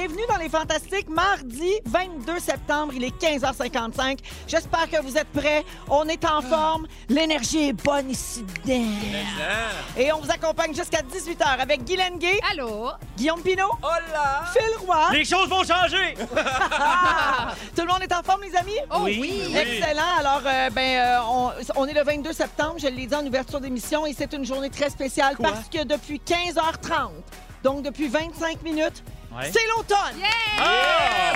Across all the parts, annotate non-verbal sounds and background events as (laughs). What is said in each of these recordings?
Bienvenue dans les Fantastiques. Mardi 22 septembre, il est 15h55. J'espère que vous êtes prêts. On est en forme. L'énergie est bonne ici dedans. Et on vous accompagne jusqu'à 18h avec Guy Lenguet, Allô? Guillaume Pinot, Hola! Phil Roy. Les choses vont changer! (laughs) (laughs) Tout le monde est en forme, les amis? Oh Oui. oui! Oui. Excellent. Alors, euh, ben, euh, on, on est le 22 septembre, je l'ai dit en ouverture d'émission, et c'est une journée très spéciale Quoi? parce que depuis 15h30, donc depuis 25 minutes, Ouais. c'est l'automne. Ah!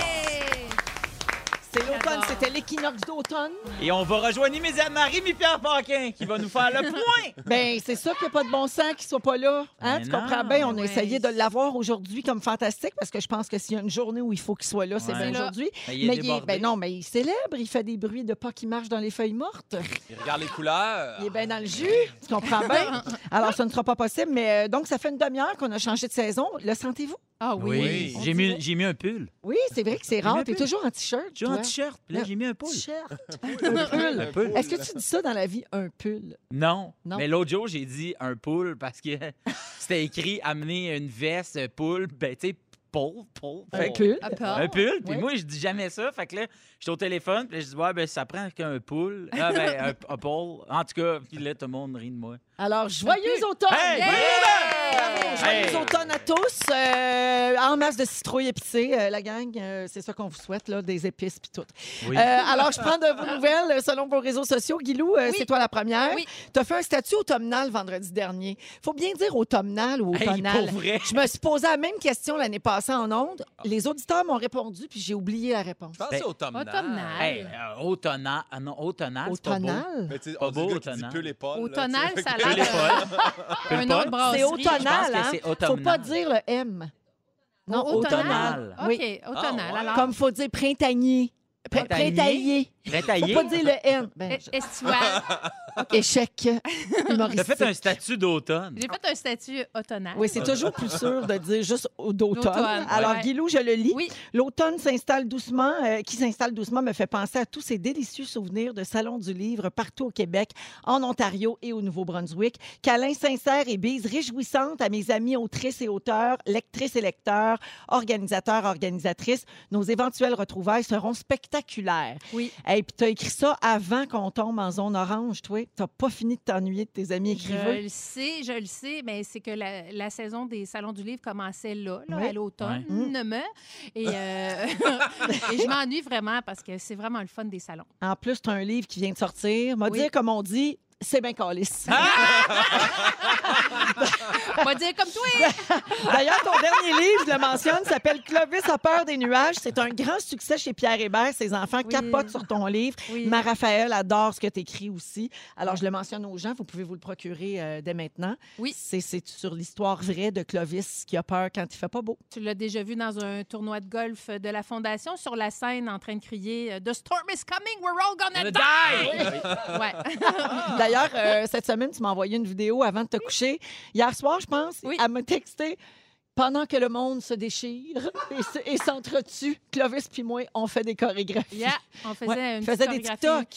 C'est l'automne, c'était l'équinoxe d'automne. Et on va rejoindre mes amis Marie-Pierre Paquin qui va nous faire le (laughs) point! Ben, c'est ça qu'il n'y a pas de bon sens qu'il soit pas là. Hein? Ben tu non. comprends bien? On a Ouais. essayé de l'avoir aujourd'hui comme fantastique parce que je pense que s'il y a une journée où il faut qu'il soit là, c'est Ouais. bien aujourd'hui. Mais il est Mais il est- ben non, mais il célèbre, il fait des bruits de pas qui marchent dans les feuilles mortes. Il regarde les couleurs. Il est bien dans le jus, tu comprends bien? (laughs) Alors, ça ne sera pas possible, mais euh, donc, ça fait une demi-heure qu'on a changé de saison. Le sentez-vous? Ah oui. Oui. J'ai mis, un pull. Oui, c'est vrai que c'est rare. T'es toujours en t-shirt. Toi. T-shirt, puis là, j'ai mis un pull. T-shirt. (laughs) un pull. Un pull. Est-ce que tu dis ça dans la vie, un pull? Non. Non? Mais l'autre jour, j'ai dit un pull parce que (laughs) c'était écrit amener une veste pull, ben tu sais, pull, pull? Un pull. Un pull, puis Ouais. moi, je dis jamais ça. Fait que là, j'étais au téléphone, puis là, je dis, ouais, ben, ça prend qu'un pull. Ah, ben, un, un pull. En tout cas, puis là, tout le monde rit de moi. Alors, joyeux automne! Hey! Joyeux Hey! automne à tous. Euh, en masse de citrouilles épicées, euh, la gang. euh, c'est ça qu'on vous souhaite, là, des épices puis tout. Oui. Euh, alors, je prends de vos nouvelles euh, selon vos réseaux sociaux. Guilou, euh, Oui. c'est toi la première. Oui. Tu as fait un statut automnal vendredi dernier. faut bien dire automnal ou Hey, automnal. pour vrai. Je me suis posé la même question l'année passée en ondes. Les auditeurs m'ont répondu, puis j'ai oublié la réponse. Je pense que c'est automnal. automnal. Hey, euh, automnal. Ah non, automnal, c'est pas beau. Automnal? Mais tu sais, Pas on dit beau, le gars qui dit automnal. peu les Paul. là, Automnal, tu sais. ça a l'air Paul. (laughs) Un autre brasserie. C'est automnal, Je pense que hein? Faut automnal. pas dire le M. Non, automnal. OK, Oui. automnal. Ah, ouais. Alors, Comme faut dire printanier. Pr- Printanier? Printanier. Prêt Faut taillé? pas dire le N. Ben, e- estival. (laughs) je- échec humoristique. T'as fait un statut d'automne. J'ai fait un statut automnal. Oui, c'est toujours plus sûr de dire juste au- d'automne. D'automne, Alors, ouais. Guilou, je le lis. Oui. L'automne s'installe doucement, euh, qui s'installe doucement me fait penser à tous ces délicieux souvenirs de salons du livre partout au Québec, en Ontario et au Nouveau-Brunswick. Câlins sincères et bises réjouissantes à mes amis autrices et auteurs, lectrices et lecteurs, organisateurs, organisatrices. Nos éventuelles retrouvailles seront spectaculaires. Oui. Et puis, tu as écrit ça avant qu'on tombe en zone orange, toi. Tu n'as pas fini de t'ennuyer de tes amis Je écrivains. le sais, je le sais, mais c'est que la, la saison des salons du livre commençait là, là Oui. à l'automne. Et, euh, (laughs) et je m'ennuie vraiment parce que c'est vraiment le fun des salons. En plus, tu as un livre qui vient de sortir. M'a dire, comme on dit, c'est bien calice. On (laughs) va dire comme toi. D'ailleurs, ton dernier livre, je le mentionne, s'appelle Clovis a peur des nuages. C'est un grand succès chez Pierre Hébert. Ses enfants Oui. capotent sur ton livre. Oui. Ma Raphaël adore ce que tu écris aussi. Alors, je le mentionne aux gens. Vous pouvez vous le procurer euh, dès maintenant. Oui. C'est sur l'histoire vraie de Clovis qui a peur quand il fait pas beau. Tu l'as déjà vu dans un tournoi de golf de la Fondation sur la scène en train de crier euh, The storm is coming, we're all gonna die! Ouais. (laughs) (laughs) D'ailleurs, euh, cette semaine, tu m'as envoyé une vidéo avant de te coucher. Hier soir, je pense, Oui. elle m'a texté. Pendant que le monde se déchire (laughs) et se- et s'entretue, Clovis puis moi, on fait des chorégraphies. Yeah, on faisait Ouais, une faisait des. TikTok.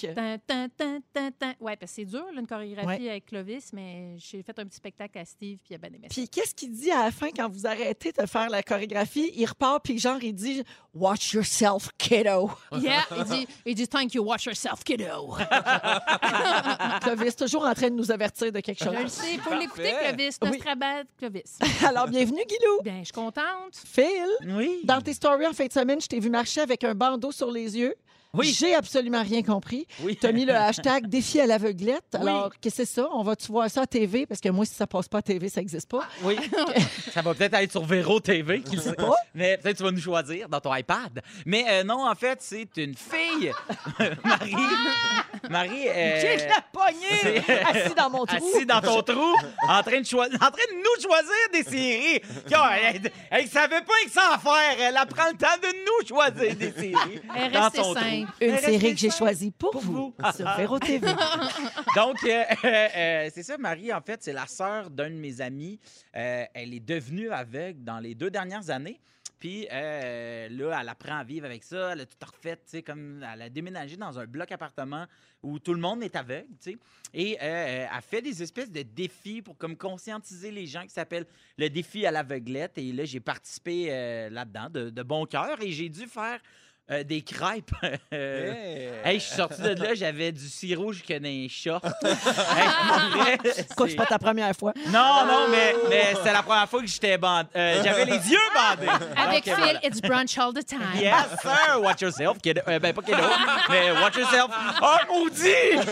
Ouais, parce que c'est dur, là, une chorégraphie Ouais. avec Clovis, mais j'ai fait un petit spectacle à Steve, puis aimé ça. Puis qu'est-ce qu'il dit à la fin quand vous arrêtez de faire la chorégraphie? Il repart, puis genre, il dit « Watch yourself, kiddo (laughs) Yeah, il dit, il dit Thank you, watch yourself, kiddo. (laughs) ». Clovis, toujours en train de nous avertir de quelque Je le chose. sais, il faut l'écouter. Clovis. Oui. Clovis. Alors, bienvenue, Bien, je suis contente. Phil, Oui. dans tes stories en fin de semaine, je t'ai vu marcher avec un bandeau sur les yeux. Oui. J'ai absolument rien compris. Oui. Tu as mis le hashtag défi à l'aveuglette. Oui. Alors, qu'est-ce que c'est ça? On va-tu voir ça à TV? Parce que moi, si ça passe pas à TV, ça n'existe pas. Oui. (laughs) ça va peut-être être sur Véro TV, qui le sait. pas. Mais peut-être tu vas nous choisir dans ton iPad. Mais euh, non, en fait, c'est une fille, (laughs) Marie. Marie, euh, J'ai la poignée (laughs) assis dans mon trou. assis dans ton trou, en train de choi- en train de nous choisir des séries. Elle, elle savait pas que ça en faire. Elle apprend le temps de nous choisir des séries. Elle est dans restée son trou. simple. Une série que j'ai choisie pour, Pour vous, vous. (laughs) sur Véro TV. (laughs) Donc, euh, euh, (laughs) euh, c'est ça, Marie, en fait, c'est la sœur d'un de mes amis. Euh, elle est devenue aveugle dans les deux dernières années. Puis euh, là, elle apprend à vivre avec ça. Elle a tout refait, tu sais, comme elle a déménagé dans un bloc appartement où tout le monde est aveugle, tu sais. Et euh, elle fait des espèces de défis pour comme conscientiser les gens qui s'appellent le défi à l'aveuglette. Et là, j'ai participé euh, là-dedans de, de bon cœur et j'ai dû faire euh, des crêpes. (laughs) Euh, Hey. Hey, je suis sorti de là, j'avais du sirop jusque dans les shorts. (laughs) Hey, c'est- c'est pas ta première fois? Non, non, mais, mais c'était la première fois que j'étais bandé. Euh, j'avais les yeux bandés. (laughs) Avec Phil, voilà. it's brunch all the time. Yes, sir. Watch yourself. Kiddo. Euh, ben, pas kiddo, mais watch yourself. Oh, maudit!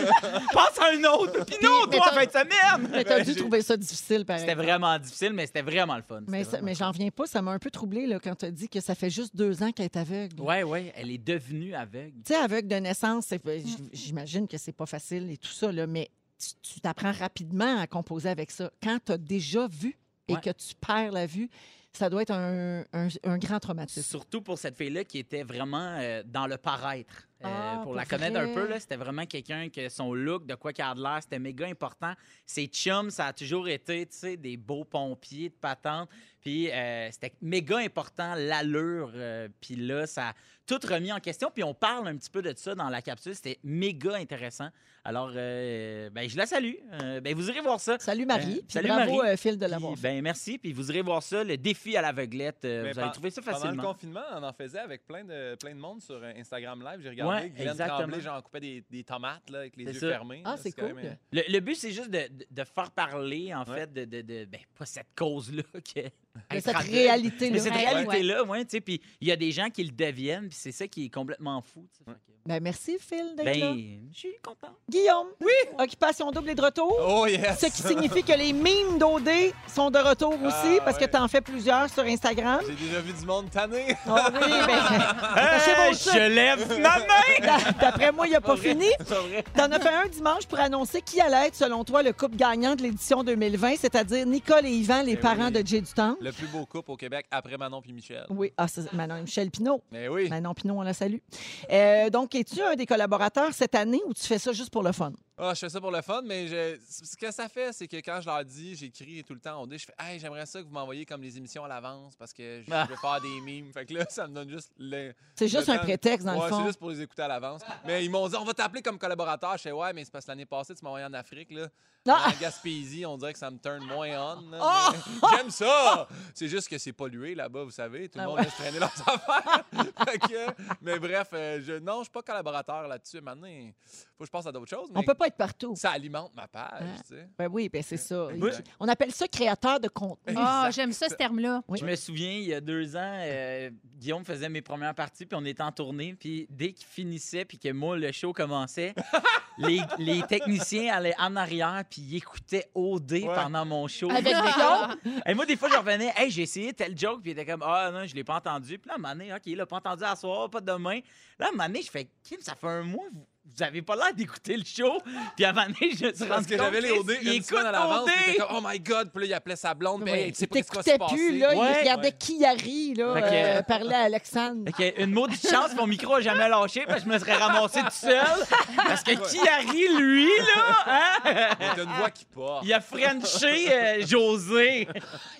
Passe à un autre. Puis non, mais toi, en t'as- fin de semaine. Mais t'as dû trouver ça difficile, pareil. C'était vraiment difficile, mais c'était vraiment le fun. Mais, j'en reviens pas, ça m'a un peu troublé là, quand tu as dit que ça fait juste deux ans qu'elle est aveugle. Ouais, ouais, elle est devenue aveugle. Tu sais, aveugle de naissance, j'imagine que c'est pas facile et tout ça, là, mais tu- tu t'apprends rapidement à composer avec ça. Quand tu as déjà vu et Ouais. que tu perds la vue, ça doit être un, un- un grand traumatisme. Surtout pour cette fille-là qui était vraiment euh, dans le paraître. Euh, Ah, pour pour la connaître un peu, là, c'était vraiment quelqu'un que son look, de quoi qu'il a de l'air, c'était méga important. Ses chums, ça a toujours été, tu sais, des beaux pompiers de patente. Puis euh, c'était méga important, l'allure. euh, puis là, ça a tout remis en question. Puis on parle un petit peu de ça dans la capsule. C'était méga intéressant. Alors, euh, ben, je la salue. Euh, ben, vous irez voir ça. Salut Marie, Euh, puis salut bravo Marie. Phil de l'avoir ben, merci. Puis vous irez voir ça, le défi à l'aveuglette. Euh, vous allez trouver ça Pendant le facilement. confinement, on en faisait avec plein de, plein de monde sur Instagram Live. J'ai regardé Ouais, Glenn exactement. Tremblay, j'en coupais des, des tomates là, avec les yeux ça. fermés. Ah, c'est cool. même, euh, Le, le but, c'est juste de, de- de faire parler, en Ouais. fait, de, de, de- ben, pas cette cause-là, (laughs) que, De cette réalité-là. mais cette Ouais, réalité-là, ouais, tu sais, puis il y a des gens qui le deviennent, puis c'est ça qui est complètement fou. Ben, merci Phil d'être là. Ben, je suis content. Guillaume, oui. Occupation double et de retour. Oh yes! Ce qui signifie que les mimes d'OD sont de retour aussi, Ah, parce que tu en fais plusieurs sur Instagram. J'ai déjà vu du monde tanné. Oh oui, ben, (laughs) Hey, sucres. je lève ma main! (laughs) D'après moi, il n'a pas fini. Vrai. T'en as fait un dimanche pour annoncer qui allait être, selon toi, le couple gagnant de l'édition 2020, c'est-à-dire Nicole et Yvan, les Eh parents oui. de Jay du Temps. Le plus beau couple au Québec après Manon puis Michel. Oui, ah, c'est Manon et Michel Pinault. Mais oui. Manon Pinault, on la salue. Euh, donc, es-tu un des collaborateurs cette année ou tu fais ça juste pour le fun? Ah, je fais ça pour le fun, mais je... ce que ça fait, c'est que quand je leur dis, j'écris tout le temps au dé, je fais Hey, j'aimerais ça que vous m'envoyiez comme les émissions à l'avance parce que je Ah. veux faire des mimes. Fait que là, ça me donne juste le. C'est juste le un temps- prétexte, dans ouais, le fond. c'est juste pour les écouter à l'avance. Mais ils m'ont dit, on va t'appeler comme collaborateur. Je fais, ouais, mais c'est parce que l'année passée, tu m'as envoyé en Afrique, là. Ah! En Gaspésie, on dirait que ça me turn moins on. là, Oh! (laughs) J'aime ça! C'est juste que c'est pollué là-bas, vous savez. Tout le Ah monde ouais. laisse traîner leurs (laughs) affaires. Fait que- mais bref, euh, je, non, je suis pas collaborateur là-dessus. Maintenant, faut que je passe à d'autres choses. On mais peut pas être partout. Ça alimente ma page, Ah. tu sais. Ben oui, ben c'est ça. Exact. On appelle ça créateur de contenu. Ah, j'aime ça, ce terme-là. Oui. Je me souviens, il y a deux ans, euh, Guillaume faisait mes premières parties, puis on était en tournée, puis dès qu'il finissait, puis que moi, le show commençait, (laughs) les, les techniciens allaient en arrière, puis ils écoutaient OD Ouais. pendant mon show. Avec Guillaume? (laughs) Et moi, des fois, je revenais, hey, j'ai essayé tel joke, puis il était comme, ah non, je l'ai pas entendu. Puis là, à un moment donné, OK, il l'a pas entendu à soir, pas demain. Là, à un moment donné, je fais, Kim, ça fait un mois, vous, vous avez pas l'air d'écouter le show. Puis à un moment donné, je me suis Parce rendu que compte, j'avais les OD il une écoute semaine à l'avance. OD. puis il était comme, oh my God! Puis là, il appelait sa blonde. Puis, hey, tu sais pas Il ce qui va se plus, là? Ouais. Il regardait Ouais. qui là, Fait que- euh, parlait à Alexandre? Fait que une maudite chance, mon micro a jamais lâché, parce que je me serais ramassé tout seul. Parce que qui a ri, lui, là, hein? Mais t'as une voix qui porte. Il a Frenché euh, José.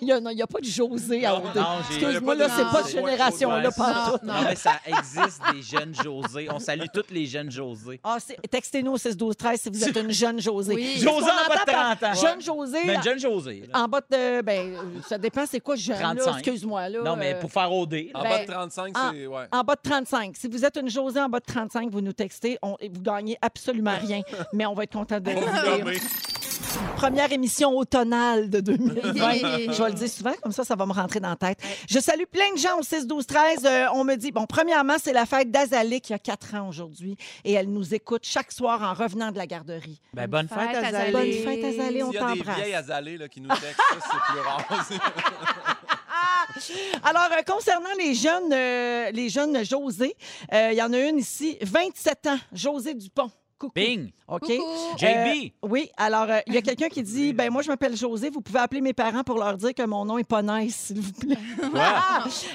Il n'y a, non, il y a pas de José à Non, OD. non, j'ai- Excuse-moi, il y a là, pas c'est de- pas non, de génération-là, Ouais, pas non, Non, mais ça existe des jeunes José. On salue tous les jeunes José. Ah, c'est- Textez-nous au 6 12 13 si vous êtes une jeune José. Oui. Qu'est-ce José qu'on en bas de entend par 30 ans. Jeune José. Mais une jeune José. là. En bas de. Ben, euh, ça dépend, c'est quoi jeune, là? 35. Excuse-moi, là. Non, mais euh, pour faire OD. là. En Ben, bas de 35, en- c'est. Ouais. En bas de 35. Si vous êtes une Josée en bas de 35, vous nous textez. On, vous gagnez absolument rien, (laughs) mais on va être content de On va vous lire. Première émission automnale de 2020. Je vais le dire souvent, comme ça, ça va me rentrer dans la tête. Je salue plein de gens au 6, 12, 13. Euh, on me dit, bon, premièrement, c'est la fête d'Azalée qui a 4 ans aujourd'hui et elle nous écoute chaque soir en revenant de la garderie. Ben, bonne fête, fête, Azalée. Bonne fête, Azalée, on S'il y a des t'embrasse. vieilles azalées là, qui nous textent, c'est plus rare. (laughs) Alors, euh, concernant les jeunes, euh, les jeunes José, euh, il y en a une ici, 27 ans, José Dupont. Coucou. Bing! OK? Coucou. JB! Oui, alors, euh, il y a quelqu'un qui dit ben moi, je m'appelle José. Vous pouvez appeler mes parents pour leur dire que mon nom est pas nice, s'il vous plaît. (laughs)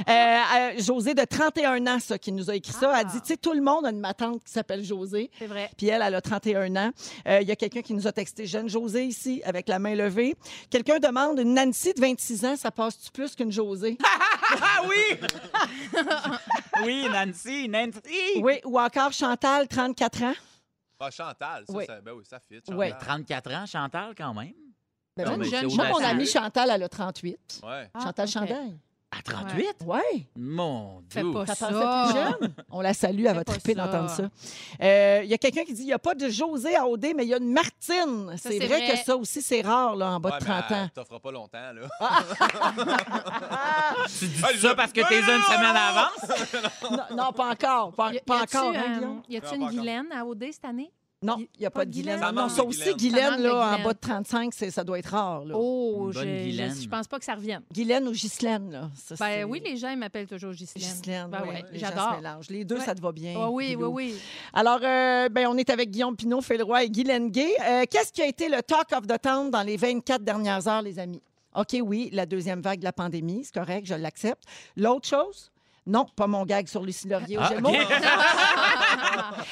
Euh, euh, José, de 31 ans, ça, qui nous a écrit ça, a Ah. dit tu sais, tout le monde a une ma tante qui s'appelle José. C'est vrai. Puis elle, elle a 31 ans. Euh, Il y a quelqu'un qui nous a texté jeune José ici, avec la main levée. Quelqu'un demande une Nancy de 26 ans, ça passe-tu plus qu'une José? (laughs) Ah oui! oui, Nancy, Nancy! oui, ou encore Chantal, 34 ans. Ah, Chantal, ça, Oui. ça, ben oui, ça fit. Ouais. Chantal. 34 ans, Chantal, quand même? Ben, Non, moi, mais jeune moi, mon audacieux. amie Chantal, elle a 38. Ouais. Ah, Chantal ok. Chandail. À 38? Oui. Mon Fais Dieu! pas Ça ça. plus jeune? On la salue, elle Fais va triper ça. d'entendre ça. Euh, Il y a quelqu'un qui dit il n'y a pas de José à OD, mais il y a une Martine. Ça, C'est vrai, vrai. que ça aussi, c'est rare là, en bas Ouais, de mais 30 ans. elle t'offrera pas longtemps, là. Tu dis Ah, ça parce que Non, t'es une semaine non. avance? non, non, pas encore. Pas, Y, pas y encore, hein, euh, Guillaume? y a-tu une. Guylaine à OD cette année? Non, il n'y a pas, pas de Guylaine. Guylaine? Non, Ça non, ça de aussi, Guylaine. Guylaine, Ça manque de là, en Guylaine. bas de 35, c'est- ça doit être rare. Là. Oh, Une je, bonne Guylaine. je pense pas que ça revienne. Guylaine ou Ghislaine, là? Ça, c'est- Ben oui, les gens ils m'appellent toujours Ghislaine. Ghislaine, Ben oui, ouais, les gens se j'adore. mélangent. Les deux, Ouais. ça te va bien. Ah oui, oui, Guilou. oui. Alors, euh, ben, on est avec Guillaume Pinot, Phil-Roy et Guy Lenguet. Euh, Qu'est-ce qui a été le talk of the town dans les 24 dernières heures, les amis? OK, oui, la deuxième vague de la pandémie, c'est correct, je l'accepte. L'autre chose? Non, pas mon gag sur Lucie Laurier au Ah, Gémeaux. (laughs)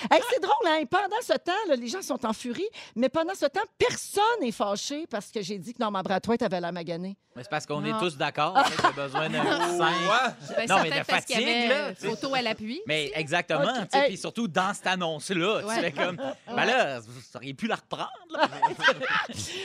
Hey, c'est drôle, hein? Pendant ce temps, là, les gens sont en furie, mais pendant ce temps, personne n'est fâché parce que j'ai dit que Norma Brathwaite avait la maganée. Mais c'est parce qu'on est tous d'accord. J'ai besoin d'un. (laughs) Ouais. Ben, Non, mais parce qu'il y fatigue, avait là, euh, tu sais. photo à l'appui. Mais (laughs) exactement. OK. tu sais, Hey. Puis surtout dans cette annonce-là. Ouais. Tu fais comme. Ben là, vous auriez pu la reprendre. là.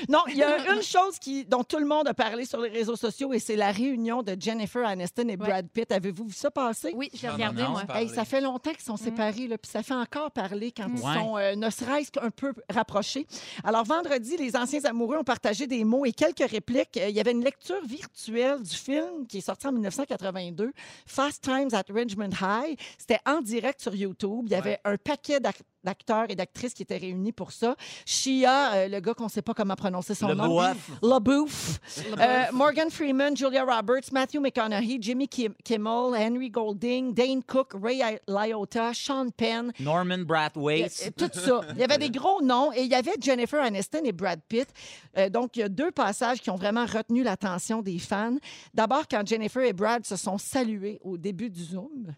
Non, il y a une chose qui, dont tout le monde a parlé sur les réseaux sociaux et c'est la réunion de Jennifer Aniston et Brad Pitt. Avez-vous vu ça? Oui, j'ai Non, regardé, non, moi. Hey, ça fait longtemps qu'ils sont séparés, là, puis ça fait encore parler quand ils Ouais. sont, euh, ne serait-ce qu'un peu rapprochés. Alors, vendredi, les anciens amoureux ont partagé des mots et quelques répliques. Euh, Il y avait une lecture virtuelle du film qui est sorti en 1982, Fast Times at Richmond High. C'était en direct sur YouTube. Il y avait un paquet d'ac- d'acteurs et d'actrices qui étaient réunis pour ça. Shia, euh, le gars qu'on ne sait pas comment prononcer son Le nom. LaBouffe. Euh, Morgan Freeman, Julia Roberts, Matthew McConaughey, Jimmy Kim- Kimmel, Henry Golding, Dane Cook, Ray Liotta, Sean Penn. Norman Euh, Brathwaite. Tout ça. Il y avait des gros noms et il y avait Jennifer Aniston et Brad Pitt. Euh, donc, il y a deux passages qui ont vraiment retenu l'attention des fans. D'abord, quand Jennifer et Brad se sont salués au début du Zoom.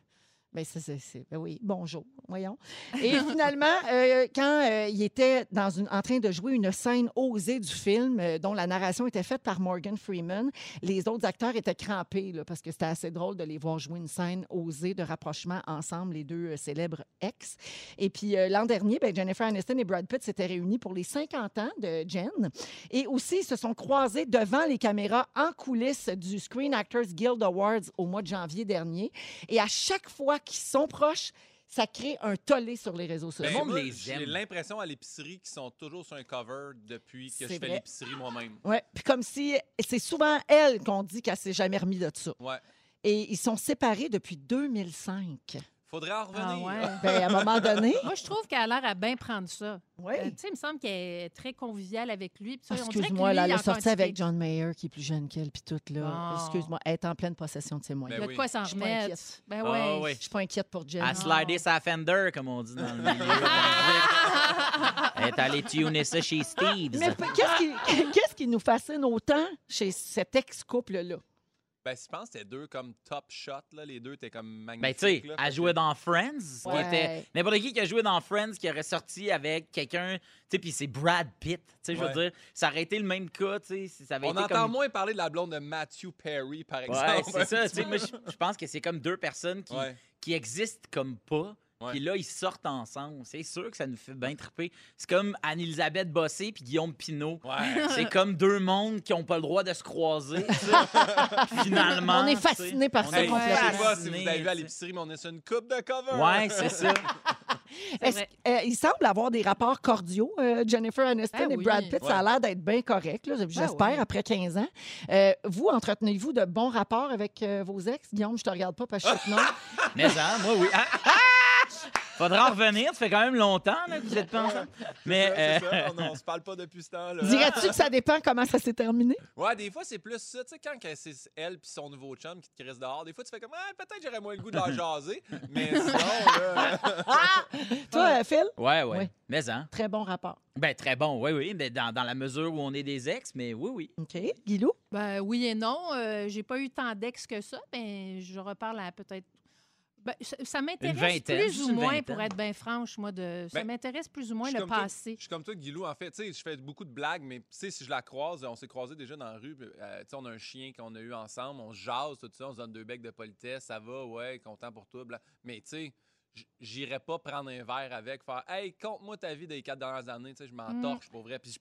Ben, ben oui, bonjour, voyons. Et finalement, euh, quand euh, il était en train de jouer une scène osée du film, euh, dont la narration était faite par Morgan Freeman, les autres acteurs étaient crampés parce que c'était assez drôle de les voir jouer une scène osée de rapprochement ensemble, les deux célèbres ex. Et puis l'an dernier, ben, Jennifer Aniston et Brad Pitt s'étaient réunis pour les 50 ans de Jen. Et aussi, se sont croisés devant les caméras en coulisses du Screen Actors Guild Awards au mois de janvier dernier. Et à chaque fois qu'ils sont proches, ça crée un tollé sur les réseaux Ben, sociaux. monde moi, les J'ai l'impression à l'épicerie qu'ils sont toujours sur un cover depuis que je fais l'épicerie moi-même. Ouais, puis comme si c'est souvent elle qu'on dit qu'elle s'est jamais remis de ça. Ouais. Et ils sont séparés depuis 2005. Faudrait en Ah revenir. ouais. (laughs) Ben, à un moment donné, Moi, je trouve qu'elle a l'air à bien prendre ça. oui. Euh, tu sais, il me semble qu'elle est très conviviale avec lui. que Excuse-moi, il elle a sorti avec John Mayer, qui est plus jeune qu'elle, puis tout, là. Excuse-moi, elle est en pleine possession de ses Il y moyens. a Ben de quoi s'en Je suis pas remettre. inquiète. Ben Ah, ouais. ouais. Je suis pas inquiète pour Jen. À slider sa Fender, comme on dit dans le milieu. Elle est allée tuner ça chez Steve's. Mais qu'est-ce qui, qu'est-ce qui nous fascine autant chez cet ex-couple-là? Ben, je pense que c'était deux comme top shot. Là. Les deux étaient comme magnifiques. Ben, tu sais, elle fait jouait dans Friends. qui Ouais. était N'importe qui qui a joué dans Friends qui aurait sorti avec quelqu'un, tu sais, puis c'est Brad Pitt. Tu sais, je veux Ouais. dire, ça aurait été le même cas, tu sais, ça avait On été entend comme... moins parler de la blonde de Matthew Perry, par exemple. Ouais, c'est ça. Tu sais, (laughs) moi, je je pense que c'est comme deux personnes qui, Ouais. qui existent comme pas. Puis là, ils sortent ensemble. C'est sûr que ça nous fait bien triper. C'est comme Anne-Elisabeth Bossé puis Guillaume Pinot. Ouais. (laughs) C'est comme deux mondes qui n'ont pas le droit de se croiser. (laughs) Finalement. On est tu sais. fasciné par ça je sais pas si vous avez vu à l'épicerie, mais on est sur une coupe de cover. Ouais, c'est ça. (laughs) Euh, il semble avoir des rapports cordiaux, euh, Jennifer Aniston Ah et oui. Brad Pitt. Ça a l'air d'être bien correct, là, j'espère, ouais. après 15 ans. Euh, vous, entretenez-vous de bons rapports avec euh, vos ex? Guillaume, je te regarde pas parce que je sais que non. Mais ça, moi, oui. Ah, Faudra en revenir. Ça fait quand même longtemps là, que vous êtes pas ensemble. (laughs) Mais, ça, euh, on, on se parle pas depuis ce temps-là. Dirais-tu que ça dépend comment ça s'est terminé? Ouais, des fois, c'est plus ça. Tu sais, quand c'est elle puis son nouveau chum qui te crisse dehors, des fois, tu fais comme, ah, peut-être j'aurais moins le goût de la (laughs) jaser. Mais sinon, là. (laughs) Toi, euh, Phil? ouais, ouais. Oui. Mais hein? Très bon rapport. Ben, très bon, oui, oui. Mais dans, dans la mesure où on est des ex, mais oui, oui. OK. Guilou? Ben, oui et non. Euh, j'ai pas eu tant d'ex que ça, mais je reparle à peut-être. Ben, ça ça m'intéresse plus ou moins, pour être bien franche, moi, de. Ça Ben, m'intéresse plus ou moins le toi- passé. Je suis comme toi, Guilou, en fait. Tu sais, je fais beaucoup de blagues, mais tu sais, si je la croise, on s'est croisés déjà dans la rue. euh, tu sais, on a un chien qu'on a eu ensemble, on se jase, tout ça, on se donne deux becs de politesse, ça va, ouais, content pour toi. bla. Mais tu sais, j'irais pas prendre un verre avec, faire Hey, conte-moi ta vie des quatre dernières années. Tu sais, je m'en Mm. pour vrai. Puis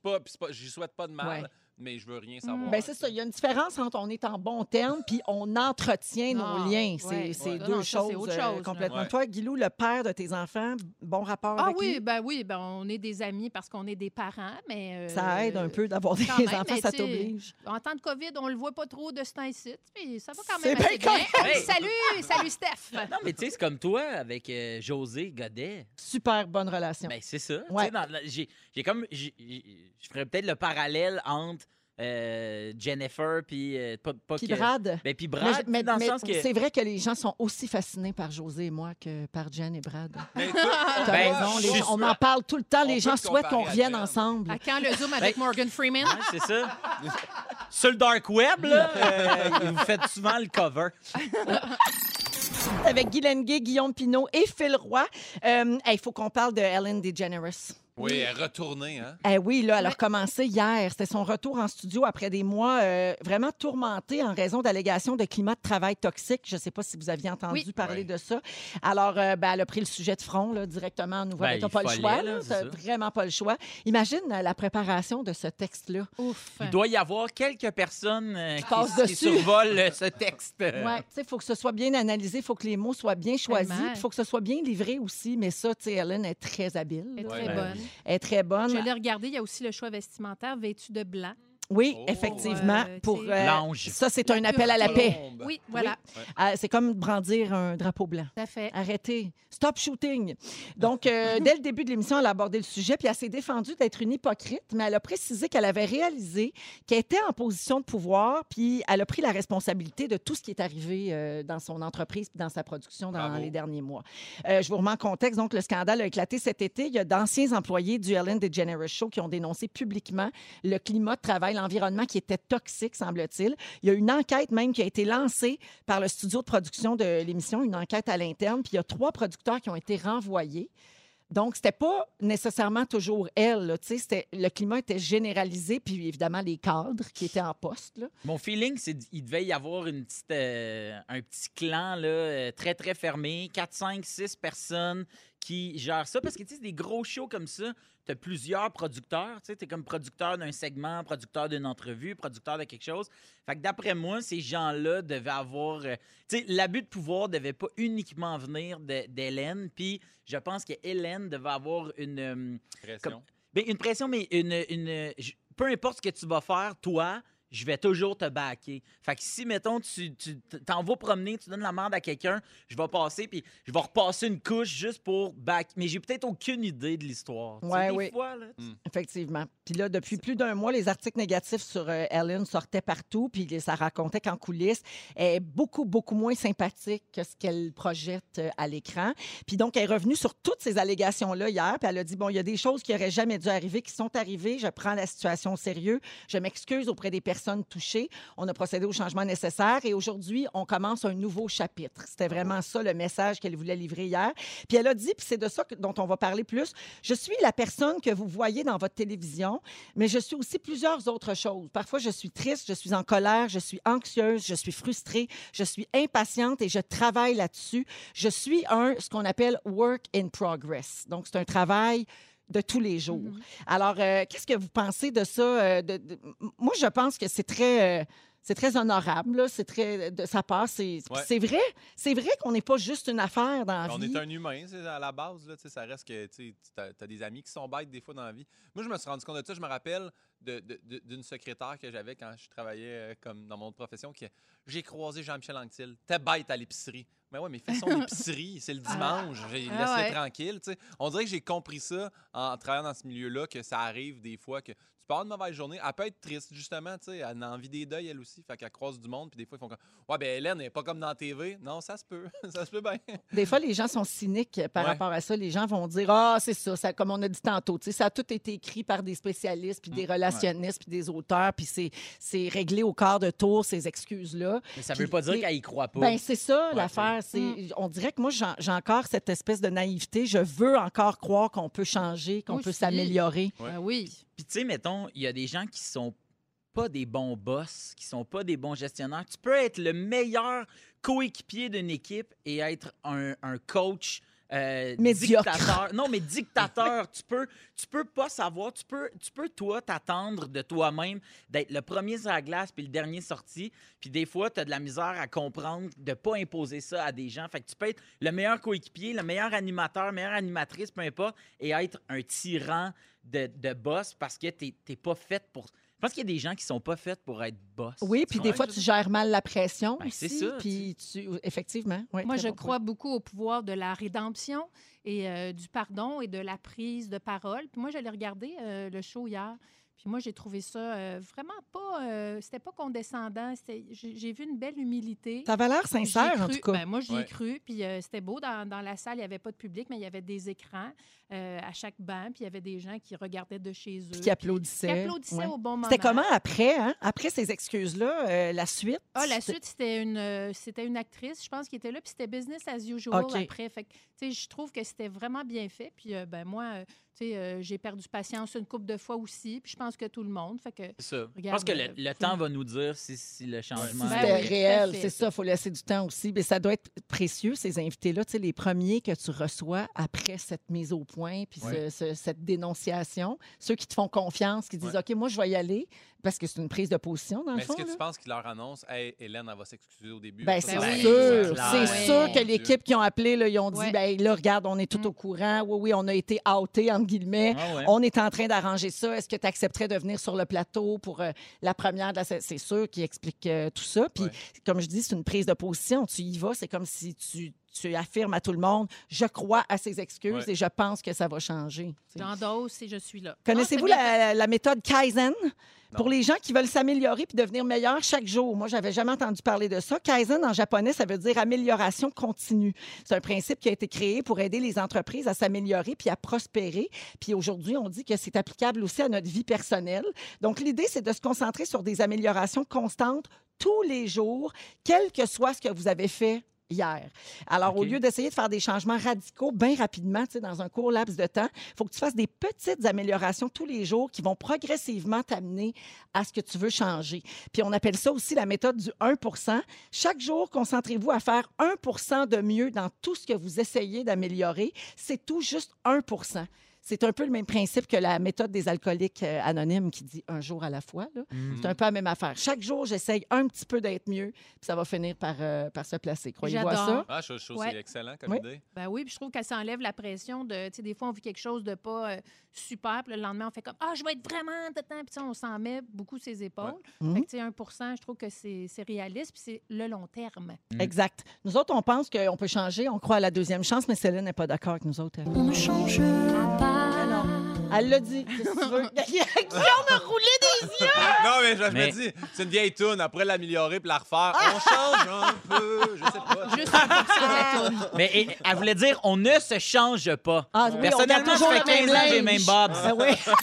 j'y souhaite pas de mal, Ouais. Mais je veux rien savoir. Ben c'est ça. Il y a une différence entre on est en bon terme puis on entretient Non, nos liens. C'est ouais. c'est Ouais. deux Non, choses autre chose, là. complètement. Ouais. Toi, Guilou, le père de tes enfants, bon rapport Ah avec oui, lui? ben oui, ben on est des amis parce qu'on est des parents, mais. euh, Ça aide un peu d'avoir des même, enfants, ça t'oblige. En temps de COVID, on le voit pas trop de ce temps-ci, puis ça va quand même assez bien bien. correct. Hey, salut, salut Steph. (laughs) Non, mais tu sais, c'est comme toi avec euh, José Godet. Super bonne relation. Ben, c'est ça. Dans J'ai j'ai comme. Je ferais peut-être le parallèle entre euh, Jennifer puis. euh, pas, pas Puis que- Brad. Ben, puis Mais, Brad, mais- dans mais le sens que. c'est vrai que les gens sont aussi fascinés par José et moi que par Jen et Brad. (laughs) Mais T'as Ben, raison, les gens- on en parle tout le temps. On les gens souhaitent qu'on à revienne ensemble. À quand le Zoom avec Ben- Morgan Freeman? C'est ça. (laughs) Sur le dark web, là, euh, vous faites souvent le cover. Avec Guy Lenguet, Guillaume Pinot et Phil Roy. Euh, hey, Il faut qu'on parle de Ellen DeGeneres. Oui, elle est retournée, hein? Eh oui, là, elle a Ouais. recommencé hier. C'était son retour en studio après des mois euh, vraiment tourmentés en raison d'allégations de climat de travail toxique. Je ne sais pas si vous aviez entendu Oui. parler Oui. de ça. Alors, euh, ben, elle a pris le sujet de front là, directement en nouvelle. Ben, Tu il pas le fallait, choix. là, là. c'est T'as ça. vraiment pas le choix. Imagine euh, la préparation de ce texte-là. Ouf. Il doit y avoir quelques personnes euh, qui, passent qui dessus. survolent euh, ce texte. Ouais, tu sais, il faut que ce soit bien analysé, il faut que les mots soient bien choisis, Tellement. il faut que ce soit bien livré aussi. Mais ça, tu sais, Ellen est très habile. Elle est là. très Ouais. bonne. Est très bonne. Je l'ai regardé, il y a aussi le choix vestimentaire vêtu de blanc. Oui, Oh. effectivement. Euh, pour, L'ange. ça, c'est un appel à la paix. Oui, voilà, Ah, c'est comme brandir un drapeau blanc. tout à fait. Arrêtez. Stop shooting. Donc, euh, (laughs) dès le début de l'émission, elle a abordé le sujet, puis elle s'est défendue d'être une hypocrite, mais elle a précisé qu'elle avait réalisé qu'elle était en position de pouvoir, puis elle a pris la responsabilité de tout ce qui est arrivé euh, dans son entreprise puis dans sa production dans Bravo. les derniers mois. Euh, je vous remets en contexte. Donc, le scandale a éclaté cet été. Il y a d'anciens employés du Ellen DeGeneres Show qui ont dénoncé publiquement le climat de travail, l'environnement qui était toxique, semble-t-il. Il y a une enquête même qui a été lancée par le studio de production de l'émission, une enquête à l'interne, puis il y a trois producteurs qui ont été renvoyés. Donc, c'était pas nécessairement toujours elle. là, Le climat était généralisé, puis évidemment les cadres qui étaient en poste. Mon feeling, c'est qu'il devait y avoir une petite, euh, un petit clan là, euh, très, très fermé. 4, 5, 6 personnes qui gèrent ça. Parce que, tu sais, des gros shows comme ça. Tu as plusieurs producteurs. Tu sais, es comme producteur d'un segment, producteur d'une entrevue, producteur de quelque chose. Fait que d'après moi, ces gens-là devaient avoir... euh, tu sais, l'abus de pouvoir devait pas uniquement venir d'Hélène. Puis je pense que Hélène devait avoir une... euh, Pression. ben, une pression, mais une, une, je- peu importe ce que tu vas faire, toi, je vais toujours te backer. Fait que si, mettons, tu t'en vas promener, tu donnes la merde à quelqu'un, je vais passer, puis je vais repasser une couche juste pour back. Mais j'ai peut-être aucune idée de l'histoire. Ouais, oui. fois, là, tu- Effectivement. Puis là, depuis plus d'un mois, les articles négatifs sur euh, Ellen sortaient partout, puis ça racontait qu'en coulisses, elle est beaucoup, beaucoup moins sympathique que ce qu'elle projette euh, à l'écran. Puis donc, elle est revenue sur toutes ces allégations-là hier, puis elle a dit, bon, il y a des choses qui auraient jamais dû arriver, qui sont arrivées, je prends la situation au sérieux, je m'excuse auprès des personnes touchées, on a procédé aux changements nécessaires, et aujourd'hui, on commence un nouveau chapitre. C'était vraiment ça le message qu'elle voulait livrer hier. Puis elle a dit, puis c'est de ça que- dont on va parler plus, je suis la personne que vous voyez dans votre télévision, mais je suis aussi plusieurs autres choses. Parfois, je suis triste, je suis en colère, je suis anxieuse, je suis frustrée, je suis impatiente et je travaille là-dessus. Je suis un, ce qu'on appelle work in progress. Donc, c'est un travail de tous les jours. Mhm. Alors, euh, qu'est-ce que vous pensez de ça? euh, de- de- m- Moi, je pense que c'est très... euh, C'est très honorable, là. c'est très de sa part. C'est Ouais. vrai, c'est vrai qu'on n'est pas juste une affaire dans la On vie. est un humain, c'est à la base. Là, ça reste que tu as, des amis qui sont bêtes des fois dans la vie. Moi, je me suis rendu compte de ça. Je me rappelle d'une secrétaire que j'avais quand je travaillais euh, comme dans mon autre profession qui j'ai croisé Jean-Michel Anctil. T'es bête à l'épicerie. Mais ouais, mais fais son (laughs) épicerie, c'est le dimanche. Ah Laisse-le ouais. tranquille. On dirait que j'ai compris ça en travaillant dans ce milieu-là, que ça arrive des fois que tu peux avoir une mauvaise journée. Elle peut être triste, justement. tu sais. Elle a envie des deuils, elle aussi. Fait qu'elle croise du monde. Puis des fois, ils font comme Ouais, ben Hélène, elle n'est pas comme dans la TV. Non, ça se peut. (laughs) ça se peut bien. Des fois, les gens sont cyniques par Ouais. rapport à ça. Les gens vont dire Ah, c'est ça, ça, comme on a dit tantôt. tu sais, Ça a tout été écrit par des spécialistes, puis des Mm, puis des auteurs, puis c'est- c'est réglé au quart de tour, ces excuses-là. Mais ça Puis- veut pas dire qu'elle y croit pas. Ben, c'est ça Ouais, l'affaire. C'est, Mm. On dirait que moi, j'ai encore cette espèce de naïveté. Je veux encore croire qu'on peut changer, qu'on peut s'améliorer. Ouais. Ben oui. Puis tu sais, mettons, il y a des gens qui sont pas des bons boss, qui sont pas des bons gestionnaires. Tu peux être le meilleur coéquipier d'une équipe et être un, un coach euh, dictateur. Non, mais dictateur. (laughs) tu peux, tu peux pas savoir. Tu peux, tu peux toi t'attendre de toi-même d'être le premier sur la glace puis le dernier sorti. Puis des fois, tu as de la misère à comprendre de pas imposer ça à des gens. Fait que tu peux être le meilleur coéquipier, le meilleur animateur, meilleure animatrice, peu importe, et être un tyran de, de boss parce que tu n'es pas fait pour. Je pense qu'il y a des gens qui sont pas faits pour être boss. Oui, puis des fois, tu gères mal la pression Ben, c'est aussi. ça, Puis tu... effectivement. Moi, je bon crois beaucoup au pouvoir de la rédemption et euh, du pardon et de la prise de parole. Puis moi, j'allais regarder euh, le show hier. Puis moi, j'ai trouvé ça euh, vraiment pas... euh, c'était pas condescendant. J'ai vu une belle humilité. Ça avait l'air sincère, en tout cas. Ben, moi, j'y ai Ouais. cru. Puis euh, c'était beau. Dans, dans la salle, il n'y avait pas de public, mais il y avait des écrans euh, à chaque banc. Puis il y avait des gens qui regardaient de chez eux. Puis qui Qui applaudissait. applaudissaient Ouais. au bon moment. C'était comment après, hein? Après ces excuses-là, euh, la suite? Ah, la suite, c'était une, euh, c'était une actrice, je pense, qui était là, puis c'était business as usual après. Fait que, tu sais, je trouve que c'était vraiment bien fait. Puis, euh, ben moi, euh, tu sais, euh, j'ai perdu patience une couple de fois aussi, puis je pense que tout le monde. Fait que, C'est ça. Je pense que le, euh, le faut- temps va nous dire si, si le changement. Ben C'était oui, réel, c'est ça, il faut laisser du temps aussi. Mais ça doit être précieux, ces invités-là, tu sais, les premiers que tu reçois après cette mise au point, puis ce- Ouais. ce- cette dénonciation. Ceux qui te font confiance, qui disent Ouais. OK, moi, je vais y aller, parce que c'est une prise de position, dans le Mais est-ce fond. que là? tu penses qu'il leur annonce Hey, Hélène, elle va s'excuser au début Ben, c'est oui. sûr. c'est clair. sûr que l'équipe qui ont appelé, là, ils ont dit Ouais. ben là, regarde, on est tout Mm. au courant. Oui, oui, on a été outés, entre guillemets. Ah ouais. On est en train d'arranger ça. Est-ce que tu accepterais de venir sur le plateau pour euh, la première de la C'est sûr qu'il explique euh, tout ça. Puis, Ouais. comme je dis, c'est une prise de position. Tu y vas, c'est comme si tu, tu affirmes à tout le monde je crois à ses excuses Ouais. et je pense que ça va changer. J'endosse et je suis là. Connaissez-vous Ah, la, la méthode Kaizen? Pour les gens qui veulent s'améliorer puis devenir meilleurs chaque jour. Moi, j'avais jamais entendu parler de ça. Kaizen, en japonais, ça veut dire amélioration continue. C'est un principe qui a été créé pour aider les entreprises à s'améliorer puis à prospérer. Puis aujourd'hui, on dit que c'est applicable aussi à notre vie personnelle. Donc, l'idée, c'est de se concentrer sur des améliorations constantes tous les jours, quel que soit ce que vous avez fait hier. Alors, au lieu d'essayer de faire des changements radicaux bien rapidement, dans un court laps de temps, il faut que tu fasses des petites améliorations tous les jours qui vont progressivement t'amener à ce que tu veux changer. Puis on appelle ça aussi la méthode du 1% Chaque jour, concentrez-vous à faire 1% de mieux dans tout ce que vous essayez d'améliorer. C'est tout juste 1 c'est un peu le même principe que la méthode des alcooliques euh, anonymes qui dit un jour à la fois. là. Mm. C'est un peu la même affaire. Chaque jour, j'essaye un petit peu d'être mieux, puis ça va finir par, euh, par se placer. Croyez-vous à ça? J'adore. Ah, je, je trouve que Ouais. c'est excellent comme Oui. idée. Ben oui, puis je trouve qu'elle s'enlève la pression de, tu sais, des fois, on vit quelque chose de pas euh, super, puis le lendemain, on fait comme, ah, je vais être vraiment, tatan, puis on s'en met beaucoup ses épaules. Mhm. Fait que, tu sais, 1% je trouve que c'est c'est réaliste, puis c'est le long terme. Mm. Exact. Nous autres, on pense qu'on peut changer, on croit à la deuxième chance, mais Céline n'est pas d'accord avec nous autres. elle. On ne changera pas. Elle l'a dit. Qu'est-ce que tu veux? (laughs) (laughs) Guillaume a roulé des yeux! non, mais je, je Mais- me dis, c'est une vieille toune. Après l'améliorer puis la refaire, on change un peu. Je sais pas. (laughs) Juste 1 de la toune. Mais et- elle voulait dire on ne se change pas. Ah, oui, on garde Personnellement, toujours le fais même 15 ans que j'ai linge. même bobs. Ah oui.